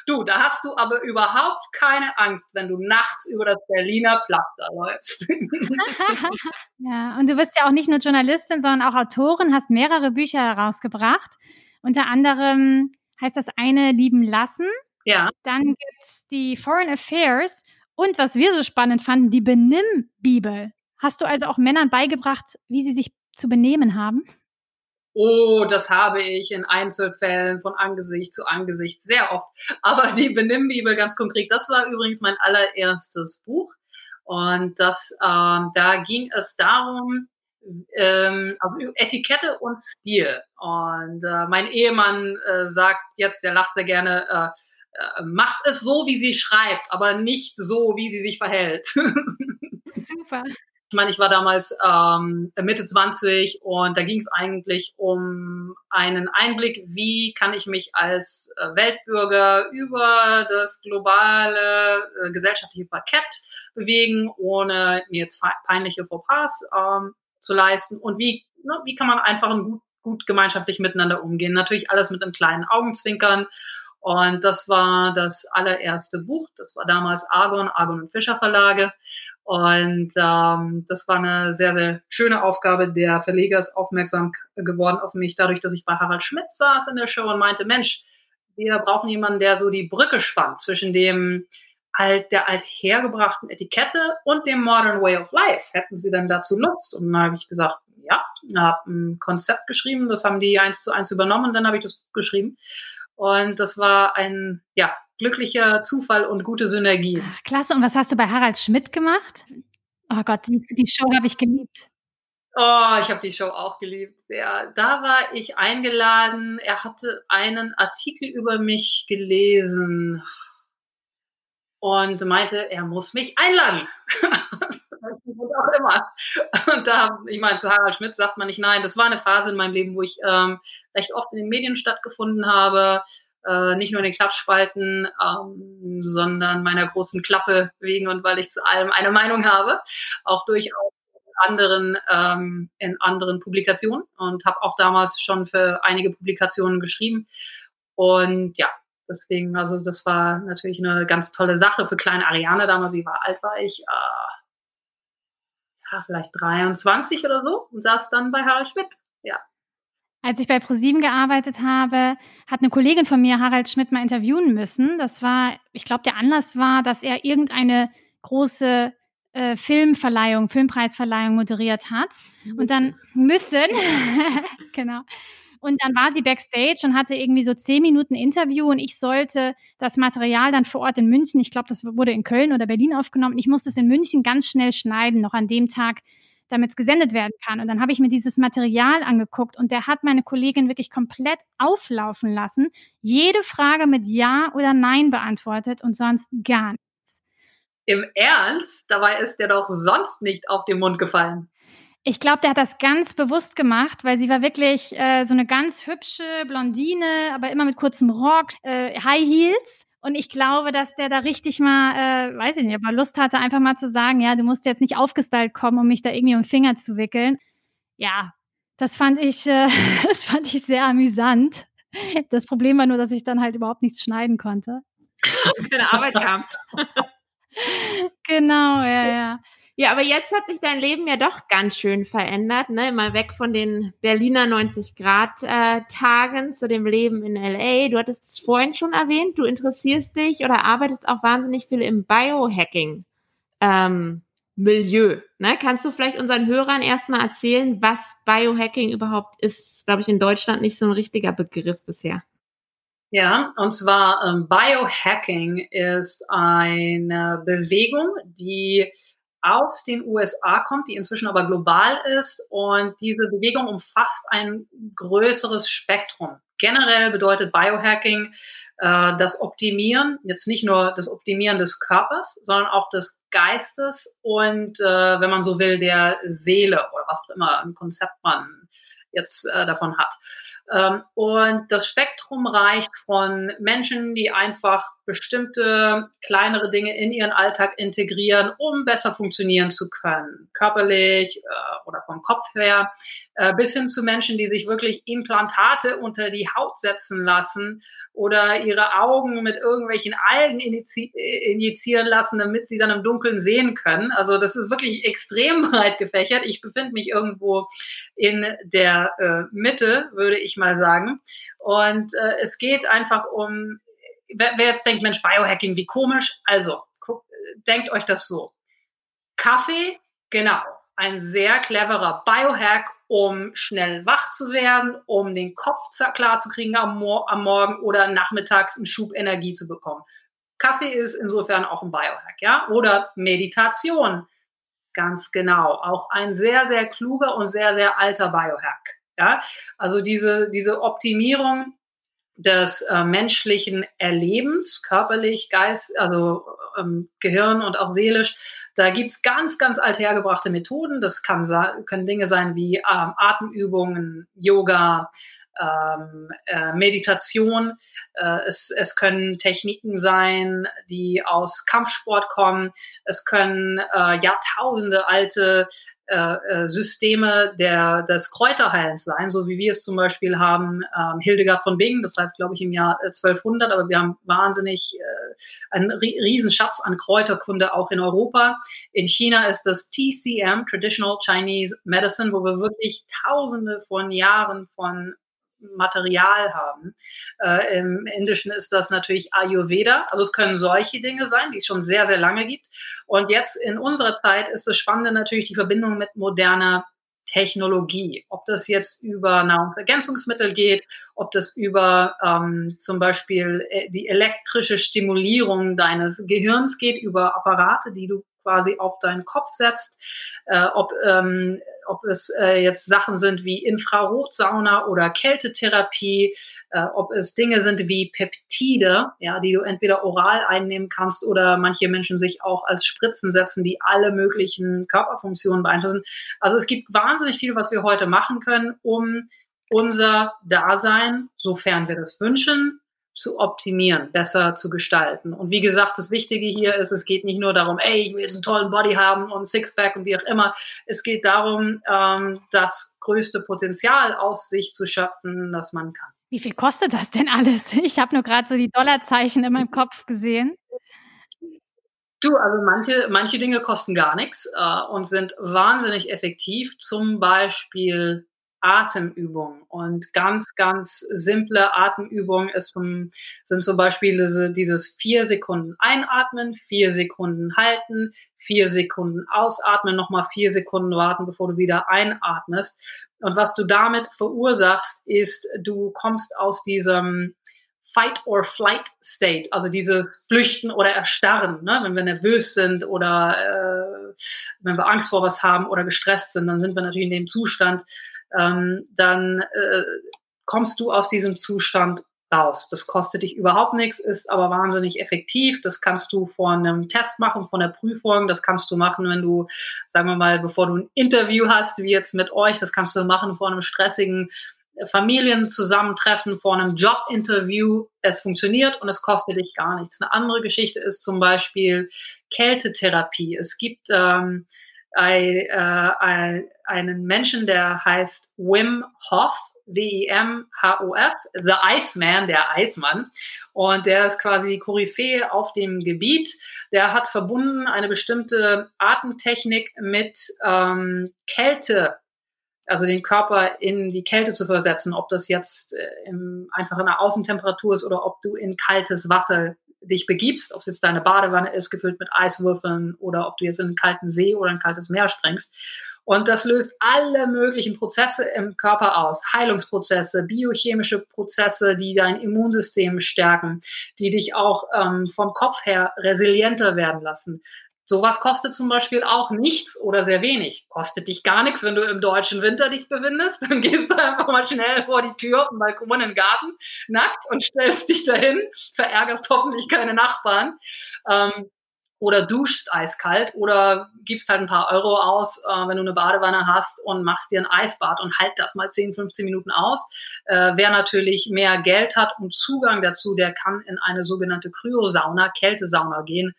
Du, da hast du aber überhaupt keine Angst, wenn du nachts über das Berliner Pflaster läufst. ja, und du bist ja auch nicht nur Journalistin, sondern auch Autorin, hast mehrere Bücher herausgebracht. Unter anderem heißt das eine Lieben lassen. Ja. Dann gibt es die Foreign Affairs und was wir so spannend fanden, die Benimm-Bibel. Hast du also auch Männern beigebracht, wie sie sich zu benehmen haben? Oh, das habe ich in Einzelfällen von Angesicht zu Angesicht sehr oft. Aber die Benimmbibel ganz konkret, das war übrigens mein allererstes Buch. Und das, ähm, da ging es darum, ähm, Etikette und Stil. Und äh, mein Ehemann äh, sagt jetzt, der lacht sehr gerne, äh, macht es so, wie sie schreibt, aber nicht so, wie sie sich verhält. Super. Ich meine, ich war damals ähm, Mitte 20 und da ging es eigentlich um einen Einblick, wie kann ich mich als äh, Weltbürger über das globale äh, gesellschaftliche Parkett bewegen, ohne mir jetzt peinliche Fauxpas ähm, zu leisten und wie, ne, wie kann man einfach gut, gut gemeinschaftlich miteinander umgehen. Natürlich alles mit einem kleinen Augenzwinkern und das war das allererste Buch. Das war damals Argon, Argon und Fischer Verlage. Und ähm, das war eine sehr, sehr schöne Aufgabe. Der Verleger ist aufmerksam geworden auf mich, dadurch, dass ich bei Harald Schmidt saß in der Show und meinte, Mensch, wir brauchen jemanden, der so die Brücke spannt zwischen dem alt, der althergebrachten Etikette und dem Modern Way of Life. Hätten Sie denn dazu Lust? Und dann habe ich gesagt, ja, habe ein Konzept geschrieben, das haben die eins zu eins übernommen und dann habe ich das geschrieben. Und das war ein, ja, glücklicher Zufall und gute Synergie. Klasse. Und was hast du bei Harald Schmidt gemacht? Oh Gott, die, die Show habe ich geliebt. Oh, ich habe die Show auch geliebt. Ja, da war ich eingeladen. Er hatte einen Artikel über mich gelesen und meinte, er muss mich einladen. und auch immer. Und da, ich meine, zu Harald Schmidt sagt man nicht nein. Das war eine Phase in meinem Leben, wo ich ähm, recht oft in den Medien stattgefunden habe äh, nicht nur in den Klatschspalten, ähm, sondern meiner großen Klappe wegen und weil ich zu allem eine Meinung habe, auch durchaus in anderen, ähm, in anderen Publikationen und habe auch damals schon für einige Publikationen geschrieben. Und ja, deswegen, also das war natürlich eine ganz tolle Sache für kleine Ariane damals. Wie war alt war ich? Äh, ja, vielleicht 23 oder so und saß dann bei Harald Schmidt. Ja. Als ich bei ProSieben gearbeitet habe, hat eine Kollegin von mir Harald Schmidt mal interviewen müssen. Das war, ich glaube, der Anlass war, dass er irgendeine große äh, Filmverleihung, Filmpreisverleihung moderiert hat. Müssen. Und dann müssen, genau. Und dann war sie backstage und hatte irgendwie so zehn Minuten Interview und ich sollte das Material dann vor Ort in München, ich glaube, das wurde in Köln oder Berlin aufgenommen, ich musste es in München ganz schnell schneiden, noch an dem Tag, damit es gesendet werden kann. Und dann habe ich mir dieses Material angeguckt und der hat meine Kollegin wirklich komplett auflaufen lassen, jede Frage mit Ja oder Nein beantwortet und sonst gar nichts. Im Ernst? Dabei ist der doch sonst nicht auf den Mund gefallen. Ich glaube, der hat das ganz bewusst gemacht, weil sie war wirklich äh, so eine ganz hübsche Blondine, aber immer mit kurzem Rock, äh, High Heels. Und ich glaube, dass der da richtig mal, äh, weiß ich nicht, aber Lust hatte, einfach mal zu sagen, ja, du musst jetzt nicht aufgestylt kommen, um mich da irgendwie um den Finger zu wickeln. Ja, das fand ich, äh, das fand ich sehr amüsant. Das Problem war nur, dass ich dann halt überhaupt nichts schneiden konnte. Hast keine Arbeit gehabt. genau, ja, ja. Ja, aber jetzt hat sich dein Leben ja doch ganz schön verändert, ne? Mal weg von den Berliner 90 Grad äh, Tagen zu dem Leben in LA. Du hattest es vorhin schon erwähnt, du interessierst dich oder arbeitest auch wahnsinnig viel im Biohacking ähm, Milieu. Ne? Kannst du vielleicht unseren Hörern erstmal erzählen, was Biohacking überhaupt ist? ist glaube ich, in Deutschland nicht so ein richtiger Begriff bisher. Ja, und zwar ähm, Biohacking ist eine Bewegung, die aus den USA kommt, die inzwischen aber global ist. Und diese Bewegung umfasst ein größeres Spektrum. Generell bedeutet Biohacking äh, das Optimieren, jetzt nicht nur das Optimieren des Körpers, sondern auch des Geistes und, äh, wenn man so will, der Seele oder was auch immer ein Konzept man jetzt äh, davon hat. Ähm, und das Spektrum reicht von Menschen, die einfach bestimmte kleinere Dinge in ihren Alltag integrieren, um besser funktionieren zu können, körperlich äh, oder vom Kopf her, äh, bis hin zu Menschen, die sich wirklich Implantate unter die Haut setzen lassen oder ihre Augen mit irgendwelchen Algen injizieren lassen, damit sie dann im Dunkeln sehen können. Also das ist wirklich extrem breit gefächert. Ich befinde mich irgendwo in der äh, Mitte, würde ich mal sagen. Und äh, es geht einfach um, wer, wer, jetzt denkt, Mensch, Biohacking, wie komisch. Also, guck, denkt euch das so. Kaffee, genau, ein sehr cleverer Biohack, um schnell wach zu werden, um den Kopf klar zu kriegen am, am Morgen oder nachmittags einen Schub Energie zu bekommen. Kaffee ist insofern auch ein Biohack, ja? Oder Meditation. Ganz genau. Auch ein sehr, sehr kluger und sehr, sehr alter Biohack. Ja? Also diese, diese Optimierung des äh, menschlichen Erlebens, körperlich, Geist, also ähm, Gehirn und auch seelisch, da gibt's ganz, ganz althergebrachte Methoden. Das kann, können Dinge sein wie ähm, Atemübungen, Yoga, ähm, äh, Meditation. Äh, es, es können Techniken sein, die aus Kampfsport kommen. Es können äh, Jahrtausende alte äh, äh, Systeme der, des Kräuterheilens sein, so wie wir es zum Beispiel haben, ähm, Hildegard von Bingen, das war jetzt, glaube ich, im Jahr 1200, äh, aber wir haben wahnsinnig äh, einen riesen an Kräuterkunde auch in Europa. In China ist das TCM, Traditional Chinese Medicine, wo wir wirklich tausende von Jahren von Material haben. Äh, Im Indischen ist das natürlich Ayurveda. Also es können solche Dinge sein, die es schon sehr, sehr lange gibt. Und jetzt in unserer Zeit ist das Spannende natürlich die Verbindung mit moderner Technologie. Ob das jetzt über Nahrungsergänzungsmittel geht, ob das über ähm, zum Beispiel äh, die elektrische Stimulierung deines Gehirns geht, über Apparate, die du quasi auf deinen Kopf setzt, äh, ob, ähm, ob es äh, jetzt Sachen sind wie Infrarotsauna oder Kältetherapie, äh, ob es Dinge sind wie Peptide, ja, die du entweder oral einnehmen kannst oder manche Menschen sich auch als Spritzen setzen, die alle möglichen Körperfunktionen beeinflussen. Also es gibt wahnsinnig viel, was wir heute machen können, um unser Dasein, sofern wir das wünschen, zu optimieren, besser zu gestalten. Und wie gesagt, das Wichtige hier ist, es geht nicht nur darum, ey, ich will jetzt einen tollen Body haben und Sixpack und wie auch immer. Es geht darum, ähm, das größte Potenzial aus sich zu schöpfen, das man kann. Wie viel kostet das denn alles? Ich habe nur gerade so die Dollarzeichen in meinem Kopf gesehen. Du, also manche, manche Dinge kosten gar nichts äh, und sind wahnsinnig effektiv. Zum Beispiel Atemübungen. Und ganz, ganz simple Atemübungen zum, sind zum Beispiel diese, dieses vier Sekunden einatmen, vier Sekunden halten, vier Sekunden ausatmen, nochmal vier Sekunden warten, bevor du wieder einatmest. Und was du damit verursachst, ist, du kommst aus diesem Fight or Flight State, also dieses Flüchten oder Erstarren, ne? wenn wir nervös sind oder äh, wenn wir Angst vor was haben oder gestresst sind, dann sind wir natürlich in dem Zustand, ähm, dann äh, kommst du aus diesem Zustand raus. Das kostet dich überhaupt nichts, ist aber wahnsinnig effektiv. Das kannst du vor einem Test machen, vor einer Prüfung. Das kannst du machen, wenn du, sagen wir mal, bevor du ein Interview hast, wie jetzt mit euch. Das kannst du machen vor einem stressigen Familienzusammentreffen, vor einem Jobinterview. Es funktioniert und es kostet dich gar nichts. Eine andere Geschichte ist zum Beispiel Kältetherapie. Es gibt ähm, ein, äh, einen Menschen, der heißt Wim Hof, W-I-M-H-O-F, The Iceman, der Eismann. Und der ist quasi die Koryphäe auf dem Gebiet. Der hat verbunden eine bestimmte Atemtechnik mit ähm, Kälte, also den Körper in die Kälte zu versetzen, ob das jetzt äh, im, einfach in der Außentemperatur ist oder ob du in kaltes Wasser dich begibst, ob es jetzt deine Badewanne ist, gefüllt mit Eiswürfeln oder ob du jetzt in einen kalten See oder ein kaltes Meer springst. Und das löst alle möglichen Prozesse im Körper aus. Heilungsprozesse, biochemische Prozesse, die dein Immunsystem stärken, die dich auch ähm, vom Kopf her resilienter werden lassen. Sowas kostet zum Beispiel auch nichts oder sehr wenig. Kostet dich gar nichts, wenn du im deutschen Winter dich befindest. Dann gehst du einfach mal schnell vor die Tür auf den Balkon in den Garten, nackt und stellst dich dahin, verärgerst hoffentlich keine Nachbarn. Ähm, oder duschst eiskalt oder gibst halt ein paar Euro aus, äh, wenn du eine Badewanne hast und machst dir ein Eisbad und halt das mal 10, 15 Minuten aus. Äh, wer natürlich mehr Geld hat und Zugang dazu, der kann in eine sogenannte Kryosauna, Kältesauna gehen.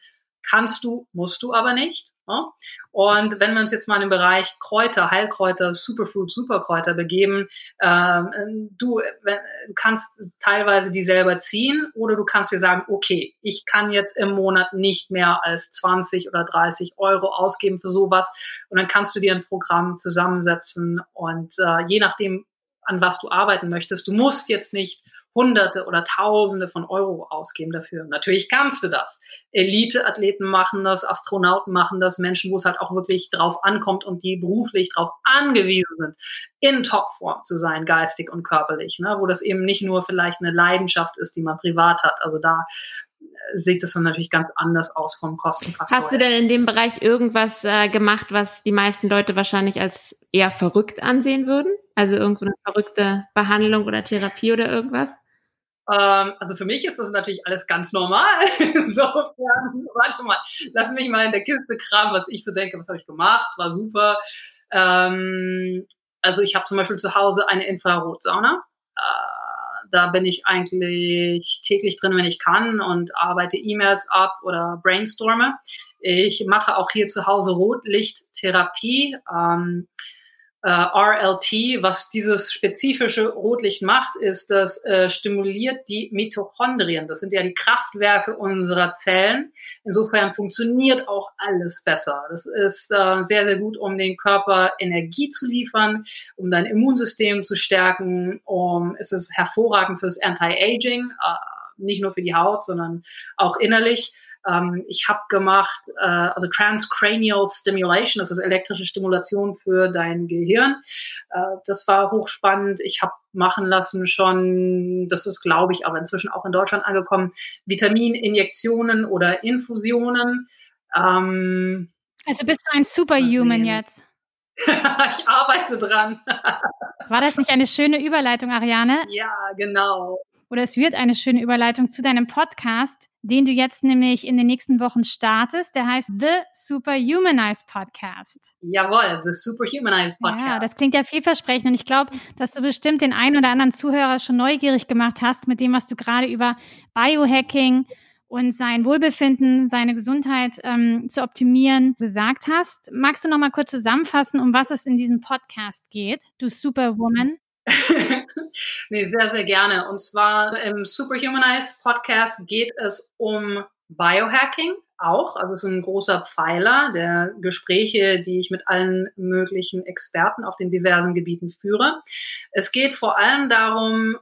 Kannst du, musst du aber nicht. Ne? Und wenn wir uns jetzt mal in den Bereich Kräuter, Heilkräuter, Superfood, Superkräuter begeben, ähm, du, wenn, du kannst teilweise die selber ziehen oder du kannst dir sagen, okay, ich kann jetzt im Monat nicht mehr als 20 oder 30 Euro ausgeben für sowas. Und dann kannst du dir ein Programm zusammensetzen und äh, je nachdem, an was du arbeiten möchtest, du musst jetzt nicht Hunderte oder Tausende von Euro ausgeben dafür. Natürlich kannst du das. Elite-Athleten machen das, Astronauten machen das, Menschen, wo es halt auch wirklich drauf ankommt und die beruflich drauf angewiesen sind, in Topform zu sein, geistig und körperlich, ne? wo das eben nicht nur vielleicht eine Leidenschaft ist, die man privat hat. Also da sieht es dann natürlich ganz anders aus vom Kostenfaktor. Hast du denn in dem Bereich irgendwas äh, gemacht, was die meisten Leute wahrscheinlich als eher verrückt ansehen würden? Also irgendwo eine verrückte Behandlung oder Therapie oder irgendwas? Ähm, also für mich ist das natürlich alles ganz normal. Insofern, warte mal, lass mich mal in der Kiste kramen, was ich so denke, was habe ich gemacht, war super. Ähm, also ich habe zum Beispiel zu Hause eine Infrarotsauna. Äh, da bin ich eigentlich täglich drin, wenn ich kann und arbeite E-Mails ab oder brainstorme. Ich mache auch hier zu Hause Rotlichttherapie. Ähm, äh, RLT, was dieses spezifische Rotlicht macht, ist, das äh, stimuliert die Mitochondrien. Das sind ja die Kraftwerke unserer Zellen. Insofern funktioniert auch alles besser. Das ist äh, sehr, sehr gut, um den Körper Energie zu liefern, um dein Immunsystem zu stärken. Um, es ist hervorragend fürs Anti-Aging, äh, nicht nur für die Haut, sondern auch innerlich. Ähm, ich habe gemacht, äh, also Transcranial Stimulation, das ist elektrische Stimulation für dein Gehirn. Äh, das war hochspannend. Ich habe machen lassen schon, das ist, glaube ich, aber inzwischen auch in Deutschland angekommen, Vitamininjektionen oder Infusionen. Ähm, also bist du ein Superhuman jetzt? ich arbeite dran. War das nicht eine schöne Überleitung, Ariane? Ja, genau. Oder es wird eine schöne Überleitung zu deinem Podcast den du jetzt nämlich in den nächsten Wochen startest. Der heißt The Superhumanized Podcast. Jawohl, The Superhumanized Podcast. Ja, das klingt ja vielversprechend und ich glaube, dass du bestimmt den einen oder anderen Zuhörer schon neugierig gemacht hast mit dem, was du gerade über Biohacking und sein Wohlbefinden, seine Gesundheit ähm, zu optimieren gesagt hast. Magst du noch mal kurz zusammenfassen, um was es in diesem Podcast geht, du Superwoman? nee, sehr, sehr gerne. Und zwar im Superhumanized Podcast geht es um Biohacking auch. Also es ist ein großer Pfeiler der Gespräche, die ich mit allen möglichen Experten auf den diversen Gebieten führe. Es geht vor allem darum,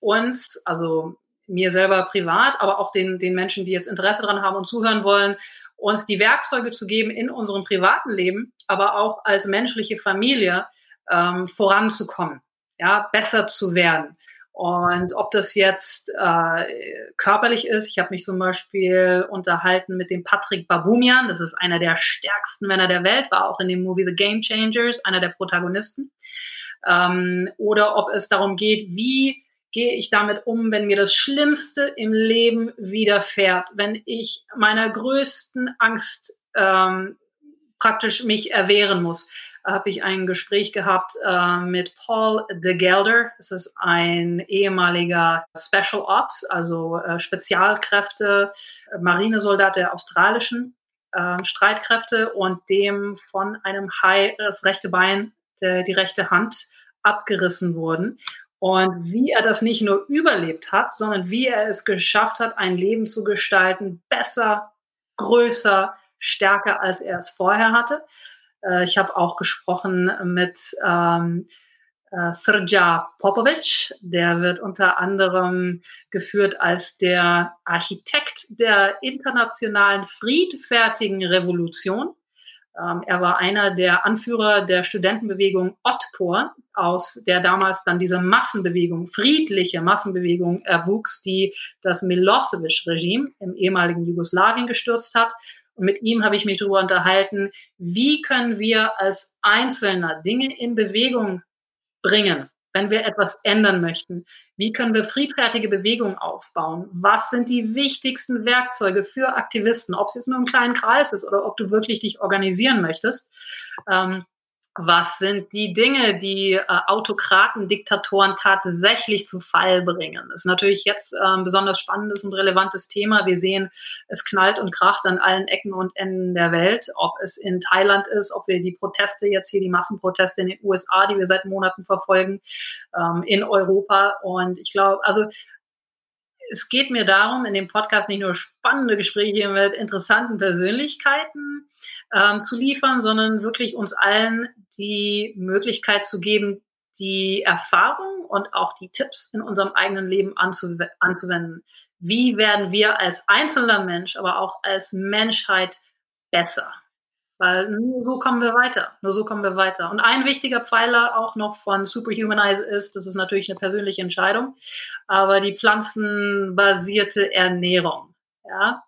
uns, also mir selber privat, aber auch den, den Menschen, die jetzt Interesse daran haben und zuhören wollen, uns die Werkzeuge zu geben in unserem privaten Leben, aber auch als menschliche Familie ähm, voranzukommen ja, besser zu werden. Und ob das jetzt äh, körperlich ist, ich habe mich zum Beispiel unterhalten mit dem Patrick Babumian, das ist einer der stärksten Männer der Welt, war auch in dem Movie The Game Changers, einer der Protagonisten. Ähm, oder ob es darum geht, wie gehe ich damit um, wenn mir das Schlimmste im Leben widerfährt, wenn ich meiner größten Angst ähm, praktisch mich erwehren muss habe ich ein Gespräch gehabt äh, mit Paul de Gelder. Das ist ein ehemaliger Special Ops, also äh, Spezialkräfte, Marinesoldat der australischen äh, Streitkräfte und dem von einem Hai das rechte Bein, der, die rechte Hand abgerissen wurden. Und wie er das nicht nur überlebt hat, sondern wie er es geschafft hat, ein Leben zu gestalten, besser, größer, stärker, als er es vorher hatte. Äh, ich habe auch gesprochen mit ähm, äh, Srđa Popovic, der wird unter anderem geführt als der Architekt der internationalen friedfertigen Revolution. Ähm, er war einer der Anführer der Studentenbewegung Otpor, aus der damals dann diese Massenbewegung, friedliche Massenbewegung erwuchs, die das Milosevic-Regime im ehemaligen Jugoslawien gestürzt hat mit ihm habe ich mich darüber unterhalten, wie können wir als Einzelner Dinge in Bewegung bringen, wenn wir etwas ändern möchten? Wie können wir friedfertige Bewegungen aufbauen? Was sind die wichtigsten Werkzeuge für Aktivisten? Ob es jetzt nur im kleinen Kreis ist oder ob du wirklich dich organisieren möchtest. Ähm, was sind die Dinge, die äh, Autokraten, Diktatoren tatsächlich zu Fall bringen? Das ist natürlich jetzt äh, ein besonders spannendes und relevantes Thema. Wir sehen, es knallt und kracht an allen Ecken und Enden der Welt, ob es in Thailand ist, ob wir die Proteste jetzt hier, die Massenproteste in den USA, die wir seit Monaten verfolgen, ähm, in Europa. Und ich glaube, also es geht mir darum, in dem Podcast nicht nur spannende Gespräche mit interessanten Persönlichkeiten ähm, zu liefern, sondern wirklich uns allen die Möglichkeit zu geben, die Erfahrung und auch die Tipps in unserem eigenen Leben anzuw anzuwenden. Wie werden wir als einzelner Mensch, aber auch als Menschheit besser? Weil nur so kommen wir weiter. Nur so kommen wir weiter. Und ein wichtiger Pfeiler auch noch von Superhumanize ist, das ist natürlich eine persönliche Entscheidung, aber die pflanzenbasierte Ernährung. Ja,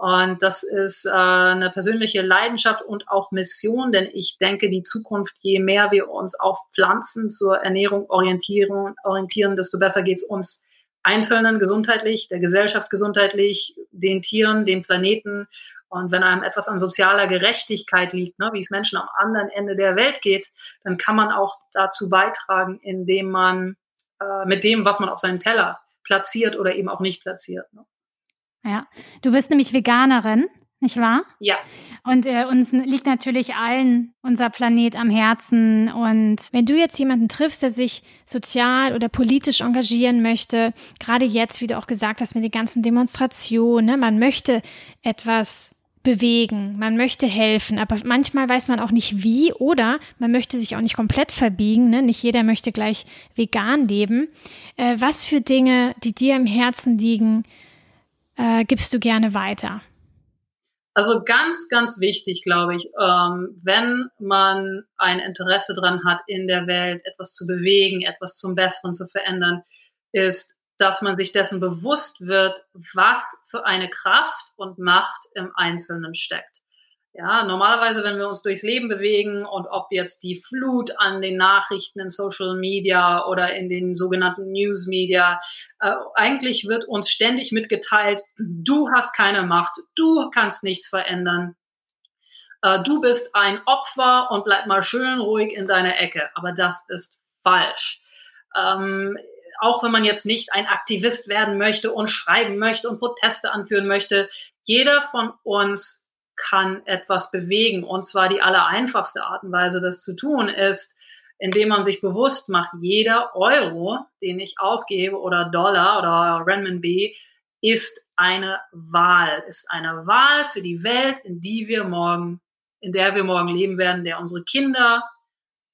und das ist äh, eine persönliche Leidenschaft und auch Mission, denn ich denke, die Zukunft, je mehr wir uns auf Pflanzen zur Ernährung orientieren, orientieren desto besser geht's uns Einzelnen gesundheitlich, der Gesellschaft gesundheitlich, den Tieren, dem Planeten und wenn einem etwas an sozialer Gerechtigkeit liegt, ne, wie es Menschen am anderen Ende der Welt geht, dann kann man auch dazu beitragen, indem man äh, mit dem, was man auf seinen Teller platziert oder eben auch nicht platziert. Ne. Ja, du bist nämlich Veganerin, nicht wahr? Ja. Und äh, uns liegt natürlich allen unser Planet am Herzen. Und wenn du jetzt jemanden triffst, der sich sozial oder politisch engagieren möchte, gerade jetzt, wie du auch gesagt hast, mit den ganzen Demonstrationen, ne, man möchte etwas bewegen, man möchte helfen, aber manchmal weiß man auch nicht wie oder man möchte sich auch nicht komplett verbiegen. Ne? Nicht jeder möchte gleich vegan leben. Äh, was für Dinge, die dir im Herzen liegen, äh, gibst du gerne weiter? Also ganz, ganz wichtig, glaube ich, ähm, wenn man ein Interesse daran hat, in der Welt etwas zu bewegen, etwas zum Besseren zu verändern, ist dass man sich dessen bewusst wird, was für eine Kraft und Macht im Einzelnen steckt. Ja, normalerweise, wenn wir uns durchs Leben bewegen und ob jetzt die Flut an den Nachrichten in Social Media oder in den sogenannten News Media, äh, eigentlich wird uns ständig mitgeteilt, du hast keine Macht, du kannst nichts verändern, äh, du bist ein Opfer und bleib mal schön ruhig in deiner Ecke. Aber das ist falsch. Ähm, auch wenn man jetzt nicht ein Aktivist werden möchte und schreiben möchte und Proteste anführen möchte, jeder von uns kann etwas bewegen. Und zwar die allereinfachste Art und Weise, das zu tun, ist, indem man sich bewusst macht, jeder Euro, den ich ausgebe oder Dollar oder Renminbi, ist eine Wahl, ist eine Wahl für die Welt, in die wir morgen, in der wir morgen leben werden, der unsere Kinder,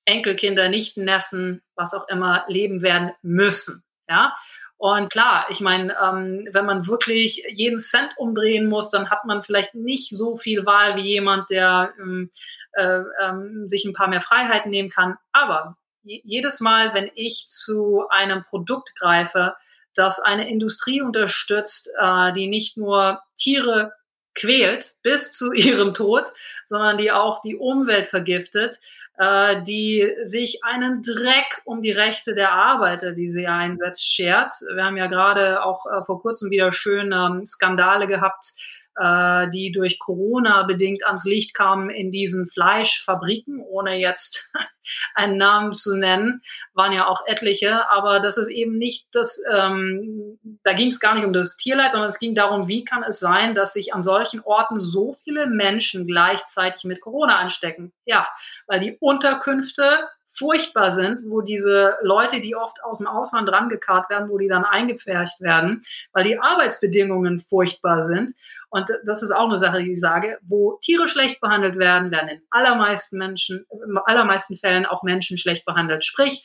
Enkelkinder, Nichten, Neffen, was auch immer leben werden müssen. Ja. Und klar, ich meine, ähm, wenn man wirklich jeden Cent umdrehen muss, dann hat man vielleicht nicht so viel Wahl wie jemand, der ähm, äh, ähm, sich ein paar mehr Freiheiten nehmen kann. Aber jedes Mal, wenn ich zu einem Produkt greife, das eine Industrie unterstützt, äh, die nicht nur Tiere quält bis zu ihrem Tod, sondern die auch die Umwelt vergiftet, äh, die sich einen Dreck um die Rechte der Arbeiter, die sie einsetzt, schert. Wir haben ja gerade auch äh, vor kurzem wieder schön ähm, Skandale gehabt, äh, die durch Corona bedingt ans Licht kamen in diesen Fleischfabriken, ohne jetzt einen Namen zu nennen, waren ja auch etliche, aber das ist eben nicht das, ähm, da ging es gar nicht um das Tierleid, sondern es ging darum, wie kann es sein, dass sich an solchen Orten so viele Menschen gleichzeitig mit Corona anstecken? Ja, weil die Unterkünfte furchtbar sind, wo diese Leute, die oft aus dem Ausland rangekarrt werden, wo die dann eingepfercht werden, weil die Arbeitsbedingungen furchtbar sind. Und das ist auch eine Sache, die ich sage, wo Tiere schlecht behandelt werden, werden in allermeisten Menschen, in allermeisten Fällen auch Menschen schlecht behandelt. Sprich,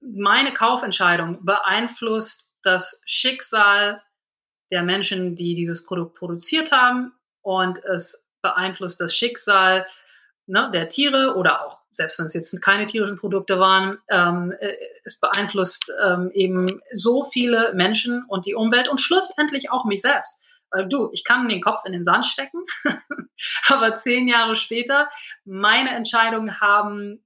meine Kaufentscheidung beeinflusst das Schicksal der Menschen, die dieses Produkt produziert haben und es beeinflusst das Schicksal ne, der Tiere oder auch selbst wenn es jetzt keine tierischen Produkte waren, ähm, äh, es beeinflusst ähm, eben so viele Menschen und die Umwelt und schlussendlich auch mich selbst. Weil du, ich kann den Kopf in den Sand stecken, aber zehn Jahre später, meine Entscheidungen haben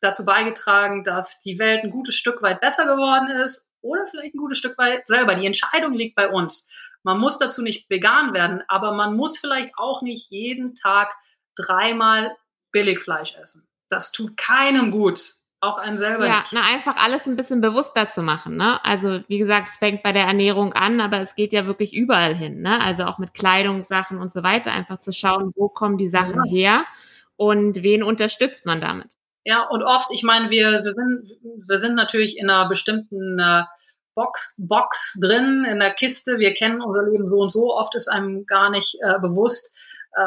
dazu beigetragen, dass die Welt ein gutes Stück weit besser geworden ist oder vielleicht ein gutes Stück weit selber. Die Entscheidung liegt bei uns. Man muss dazu nicht vegan werden, aber man muss vielleicht auch nicht jeden Tag dreimal Billigfleisch essen. Das tut keinem gut. Auch einem selber. Ja, na, einfach alles ein bisschen bewusster zu machen, ne? Also, wie gesagt, es fängt bei der Ernährung an, aber es geht ja wirklich überall hin, ne? Also auch mit Kleidungssachen und so weiter, einfach zu schauen, wo kommen die Sachen ja. her und wen unterstützt man damit. Ja, und oft, ich meine, wir, wir sind, wir sind natürlich in einer bestimmten äh, Box, Box drin, in der Kiste. Wir kennen unser Leben so und so. Oft ist einem gar nicht äh, bewusst,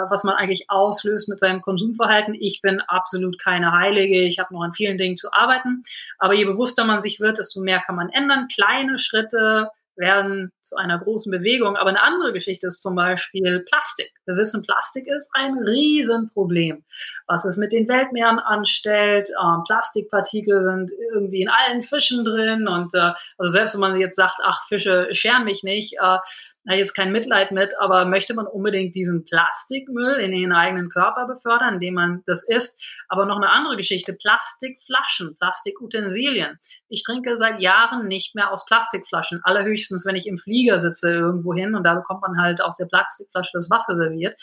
was man eigentlich auslöst mit seinem Konsumverhalten. Ich bin absolut keine Heilige. Ich habe noch an vielen Dingen zu arbeiten. Aber je bewusster man sich wird, desto mehr kann man ändern. Kleine Schritte werden zu einer großen Bewegung. Aber eine andere Geschichte ist zum Beispiel Plastik. Wir wissen, Plastik ist ein Riesenproblem. Was es mit den Weltmeeren anstellt, ähm, Plastikpartikel sind irgendwie in allen Fischen drin und äh, also selbst wenn man jetzt sagt, ach, Fische scheren mich nicht, äh, na, jetzt kein Mitleid mit, aber möchte man unbedingt diesen Plastikmüll in den eigenen Körper befördern, indem man das isst? Aber noch eine andere Geschichte, Plastikflaschen, Plastikutensilien. Ich trinke seit Jahren nicht mehr aus Plastikflaschen, allerhöchstens, wenn ich im Flieger sitze irgendwo hin und da bekommt man halt aus der Plastikflasche das Wasser serviert.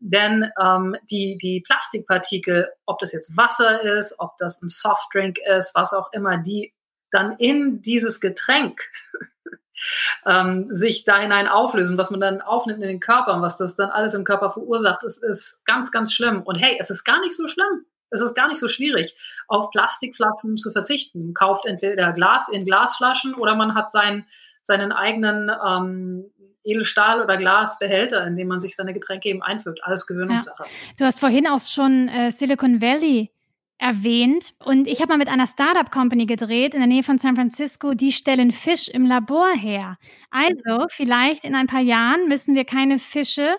Denn ähm, die, die Plastikpartikel, ob das jetzt Wasser ist, ob das ein Softdrink ist, was auch immer, die dann in dieses Getränk ähm, sich da hinein auflösen, was man dann aufnimmt in den Körper und was das dann alles im Körper verursacht, ist, ist ganz, ganz schlimm. Und hey, es ist gar nicht so schlimm. Es ist gar nicht so schwierig, auf Plastikflaschen zu verzichten. Man kauft entweder Glas in Glasflaschen oder man hat seinen, seinen eigenen ähm, Edelstahl- oder Glasbehälter, in dem man sich seine Getränke eben einfüllt. Alles Gewöhnungssache. Ja. Du hast vorhin auch schon äh, Silicon Valley erwähnt. Und ich habe mal mit einer Startup-Company gedreht in der Nähe von San Francisco. Die stellen Fisch im Labor her. Also vielleicht in ein paar Jahren müssen wir keine Fische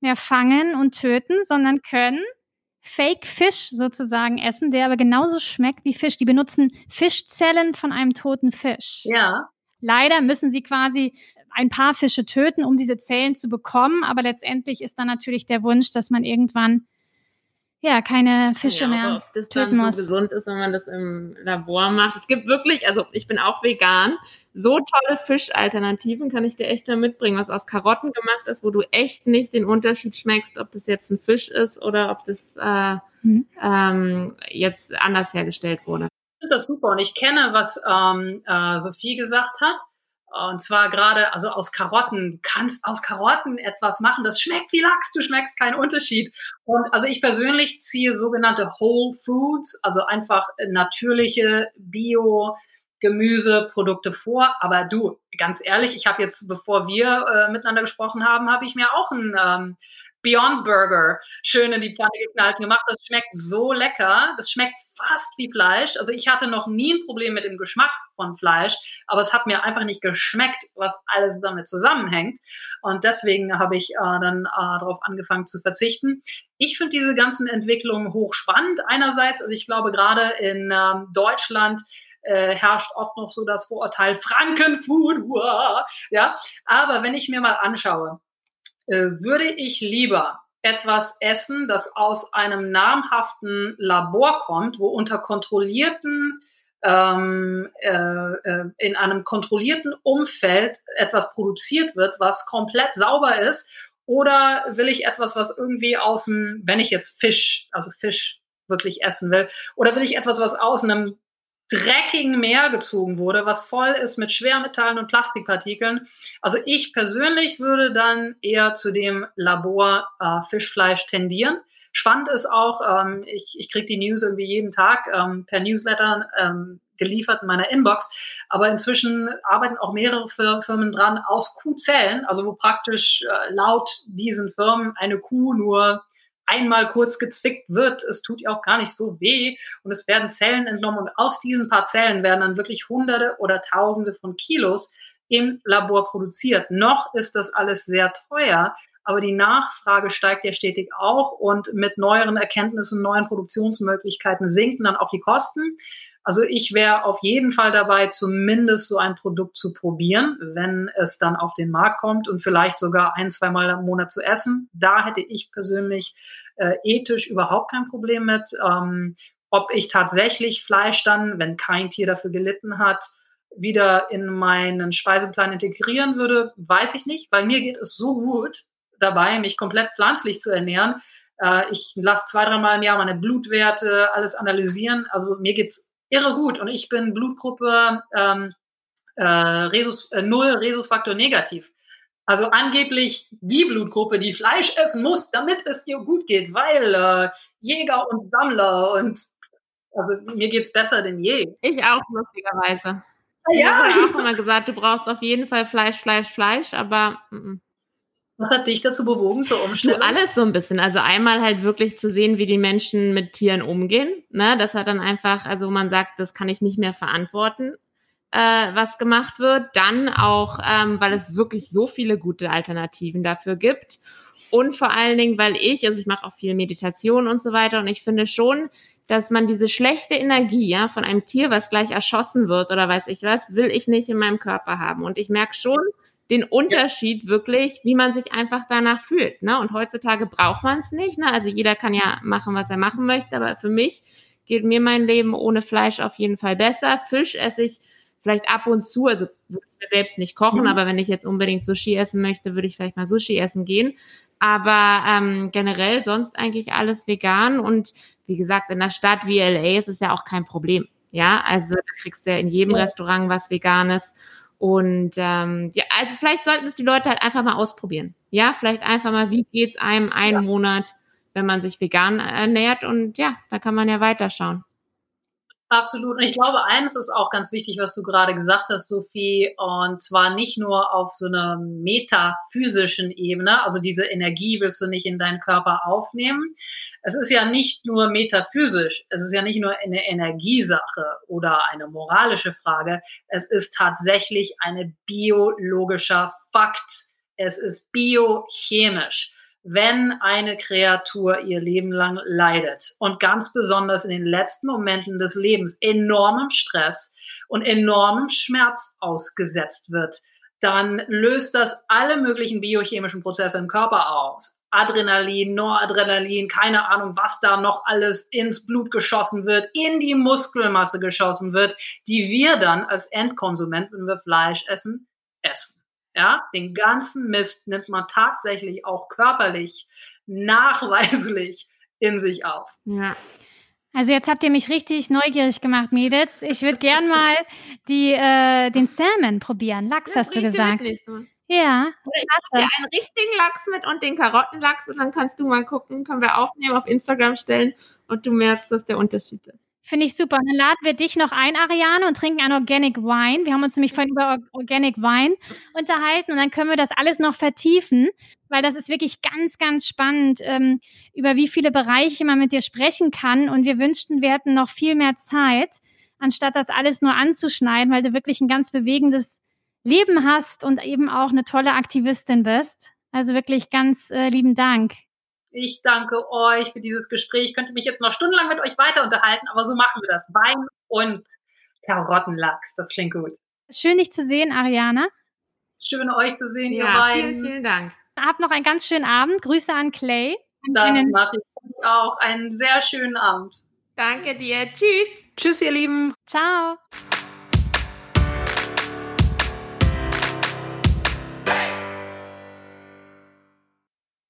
mehr fangen und töten, sondern können Fake-Fisch sozusagen essen, der aber genauso schmeckt wie Fisch. Die benutzen Fischzellen von einem toten Fisch. Ja. Leider müssen sie quasi ein paar Fische töten, um diese Zellen zu bekommen. Aber letztendlich ist dann natürlich der Wunsch, dass man irgendwann ja, keine Fische ja, mehr ob das töten dann muss. so gesund ist, wenn man das im Labor macht. Es gibt wirklich, also ich bin auch vegan, so tolle Fischalternativen kann ich dir echt nur mitbringen, was aus Karotten gemacht ist, wo du echt nicht den Unterschied schmeckst, ob das jetzt ein Fisch ist oder ob das äh, mhm. ähm, jetzt anders hergestellt wurde. Ich finde das super und ich kenne, was ähm, äh, Sophie gesagt hat. Und zwar gerade, also aus Karotten. Du kannst aus Karotten etwas machen. Das schmeckt wie Lachs. Du schmeckst keinen Unterschied. Und also ich persönlich ziehe sogenannte Whole Foods, also einfach natürliche Bio Gemüseprodukte vor. Aber du, ganz ehrlich, ich habe jetzt, bevor wir äh, miteinander gesprochen haben, habe ich mir auch ein ähm, Beyond Burger schön in die Pfanne geknallt gemacht. Das schmeckt so lecker. Das schmeckt fast wie Fleisch. Also ich hatte noch nie ein Problem mit dem Geschmack von Fleisch, aber es hat mir einfach nicht geschmeckt, was alles damit zusammenhängt. Und deswegen habe ich äh, dann äh, darauf angefangen zu verzichten. Ich finde diese ganzen Entwicklungen hochspannend. Einerseits, also ich glaube gerade in ähm, Deutschland äh, herrscht oft noch so das Vorurteil Frankenfood, wow, ja. Aber wenn ich mir mal anschaue, würde ich lieber etwas essen, das aus einem namhaften Labor kommt, wo unter kontrollierten ähm, äh, äh, in einem kontrollierten Umfeld etwas produziert wird, was komplett sauber ist, oder will ich etwas, was irgendwie aus dem, wenn ich jetzt Fisch, also Fisch wirklich essen will, oder will ich etwas, was aus einem dreckigen Meer gezogen wurde, was voll ist mit Schwermetallen und Plastikpartikeln. Also ich persönlich würde dann eher zu dem Labor äh, Fischfleisch tendieren. Spannend ist auch, ähm, ich, ich kriege die News irgendwie jeden Tag ähm, per Newsletter ähm, geliefert in meiner Inbox. Aber inzwischen arbeiten auch mehrere Firmen dran aus Kuhzellen, also wo praktisch äh, laut diesen Firmen eine Kuh nur einmal kurz gezwickt wird. Es tut ihr auch gar nicht so weh und es werden Zellen entnommen und aus diesen paar Zellen werden dann wirklich Hunderte oder Tausende von Kilos im Labor produziert. Noch ist das alles sehr teuer, aber die Nachfrage steigt ja stetig auch und mit neueren Erkenntnissen, neuen Produktionsmöglichkeiten sinken dann auch die Kosten. Also ich wäre auf jeden Fall dabei, zumindest so ein Produkt zu probieren, wenn es dann auf den Markt kommt und vielleicht sogar ein, zwei Mal im Monat zu essen. Da hätte ich persönlich äh, ethisch überhaupt kein Problem mit. Ähm, Ob ich tatsächlich Fleisch dann, wenn kein Tier dafür gelitten hat, wieder in meinen Speiseplan integrieren würde, weiß ich nicht, weil mir geht es so gut dabei, mich komplett pflanzlich zu ernähren. Äh, ich lasse zwei, dreimal im Jahr meine Blutwerte, alles analysieren. Also mir geht's irre gut und ich bin Blutgruppe ähm, äh, Resus, äh, null Rhesusfaktor negativ. Also angeblich die Blutgruppe, die Fleisch essen muss, damit es ihr gut geht, weil äh, Jäger und Sammler und also mir geht's besser denn je. Ich auch, lustigerweise. Ja. Ich habe auch immer gesagt, du brauchst auf jeden Fall Fleisch, Fleisch, Fleisch, aber mm, mm. Was hat dich dazu bewogen zur Umstellung? Du alles so ein bisschen. Also einmal halt wirklich zu sehen, wie die Menschen mit Tieren umgehen. Ne? Das hat dann einfach, also man sagt, das kann ich nicht mehr verantworten, äh, was gemacht wird. Dann auch, ähm, weil es wirklich so viele gute Alternativen dafür gibt. Und vor allen Dingen, weil ich, also ich mache auch viel Meditation und so weiter und ich finde schon, dass man diese schlechte Energie ja von einem Tier, was gleich erschossen wird oder weiß ich was, will ich nicht in meinem Körper haben. Und ich merke schon, den Unterschied wirklich, wie man sich einfach danach fühlt. Ne? Und heutzutage braucht man es nicht. Ne? Also jeder kann ja machen, was er machen möchte, aber für mich geht mir mein Leben ohne Fleisch auf jeden Fall besser. Fisch esse ich vielleicht ab und zu, also würde ich selbst nicht kochen, mhm. aber wenn ich jetzt unbedingt Sushi essen möchte, würde ich vielleicht mal Sushi essen gehen. Aber ähm, generell sonst eigentlich alles vegan und wie gesagt, in einer Stadt wie LA ist es ja auch kein Problem. Ja, also da kriegst du ja in jedem ja. Restaurant was Veganes. Und ähm, ja, also vielleicht sollten es die Leute halt einfach mal ausprobieren. Ja, vielleicht einfach mal, wie geht's einem einen ja. Monat, wenn man sich vegan ernährt und ja, da kann man ja weiterschauen. Absolut. Und ich glaube, eines ist auch ganz wichtig, was du gerade gesagt hast, Sophie, und zwar nicht nur auf so einer metaphysischen Ebene, also diese Energie willst du nicht in deinen Körper aufnehmen. Es ist ja nicht nur metaphysisch, es ist ja nicht nur eine Energiesache oder eine moralische Frage, es ist tatsächlich eine biologischer Fakt. Es ist biochemisch wenn eine Kreatur ihr Leben lang leidet und ganz besonders in den letzten Momenten des Lebens enormem Stress und enormem Schmerz ausgesetzt wird, dann löst das alle möglichen biochemischen Prozesse im Körper aus. Adrenalin, Noradrenalin, keine Ahnung, was da noch alles ins Blut geschossen wird, in die Muskelmasse geschossen wird, die wir dann als Endkonsument, wenn wir Fleisch essen, essen. Ja, den ganzen Mist nimmt man tatsächlich auch körperlich nachweislich in sich auf. Ja. Also jetzt habt ihr mich richtig neugierig gemacht, Mädels. Ich würde gern mal die, äh, den Salmon probieren. Lachs das hast du gesagt. Ja. Oder ich mache dir einen richtigen Lachs mit und den Karottenlachs und dann kannst du mal gucken, können wir aufnehmen, auf Instagram stellen und du merkst, dass der Unterschied ist. Finde ich super. Und dann laden wir dich noch ein, Ariane, und trinken einen Organic Wine. Wir haben uns nämlich vorhin über Organic Wine unterhalten und dann können wir das alles noch vertiefen, weil das ist wirklich ganz, ganz spannend, ähm, über wie viele Bereiche man mit dir sprechen kann. Und wir wünschten, wir hätten noch viel mehr Zeit, anstatt das alles nur anzuschneiden, weil du wirklich ein ganz bewegendes Leben hast und eben auch eine tolle Aktivistin bist. Also wirklich ganz äh, lieben Dank. Ich danke euch für dieses Gespräch. Ich könnte mich jetzt noch stundenlang mit euch weiter unterhalten, aber so machen wir das. Wein und Karottenlachs. Das klingt gut. Schön, dich zu sehen, Ariana. Schön, euch zu sehen, ja, ihr beiden. Vielen, vielen Dank. Habt noch einen ganz schönen Abend. Grüße an Clay. Das mache ich auch. Einen sehr schönen Abend. Danke dir. Tschüss. Tschüss, ihr Lieben. Ciao.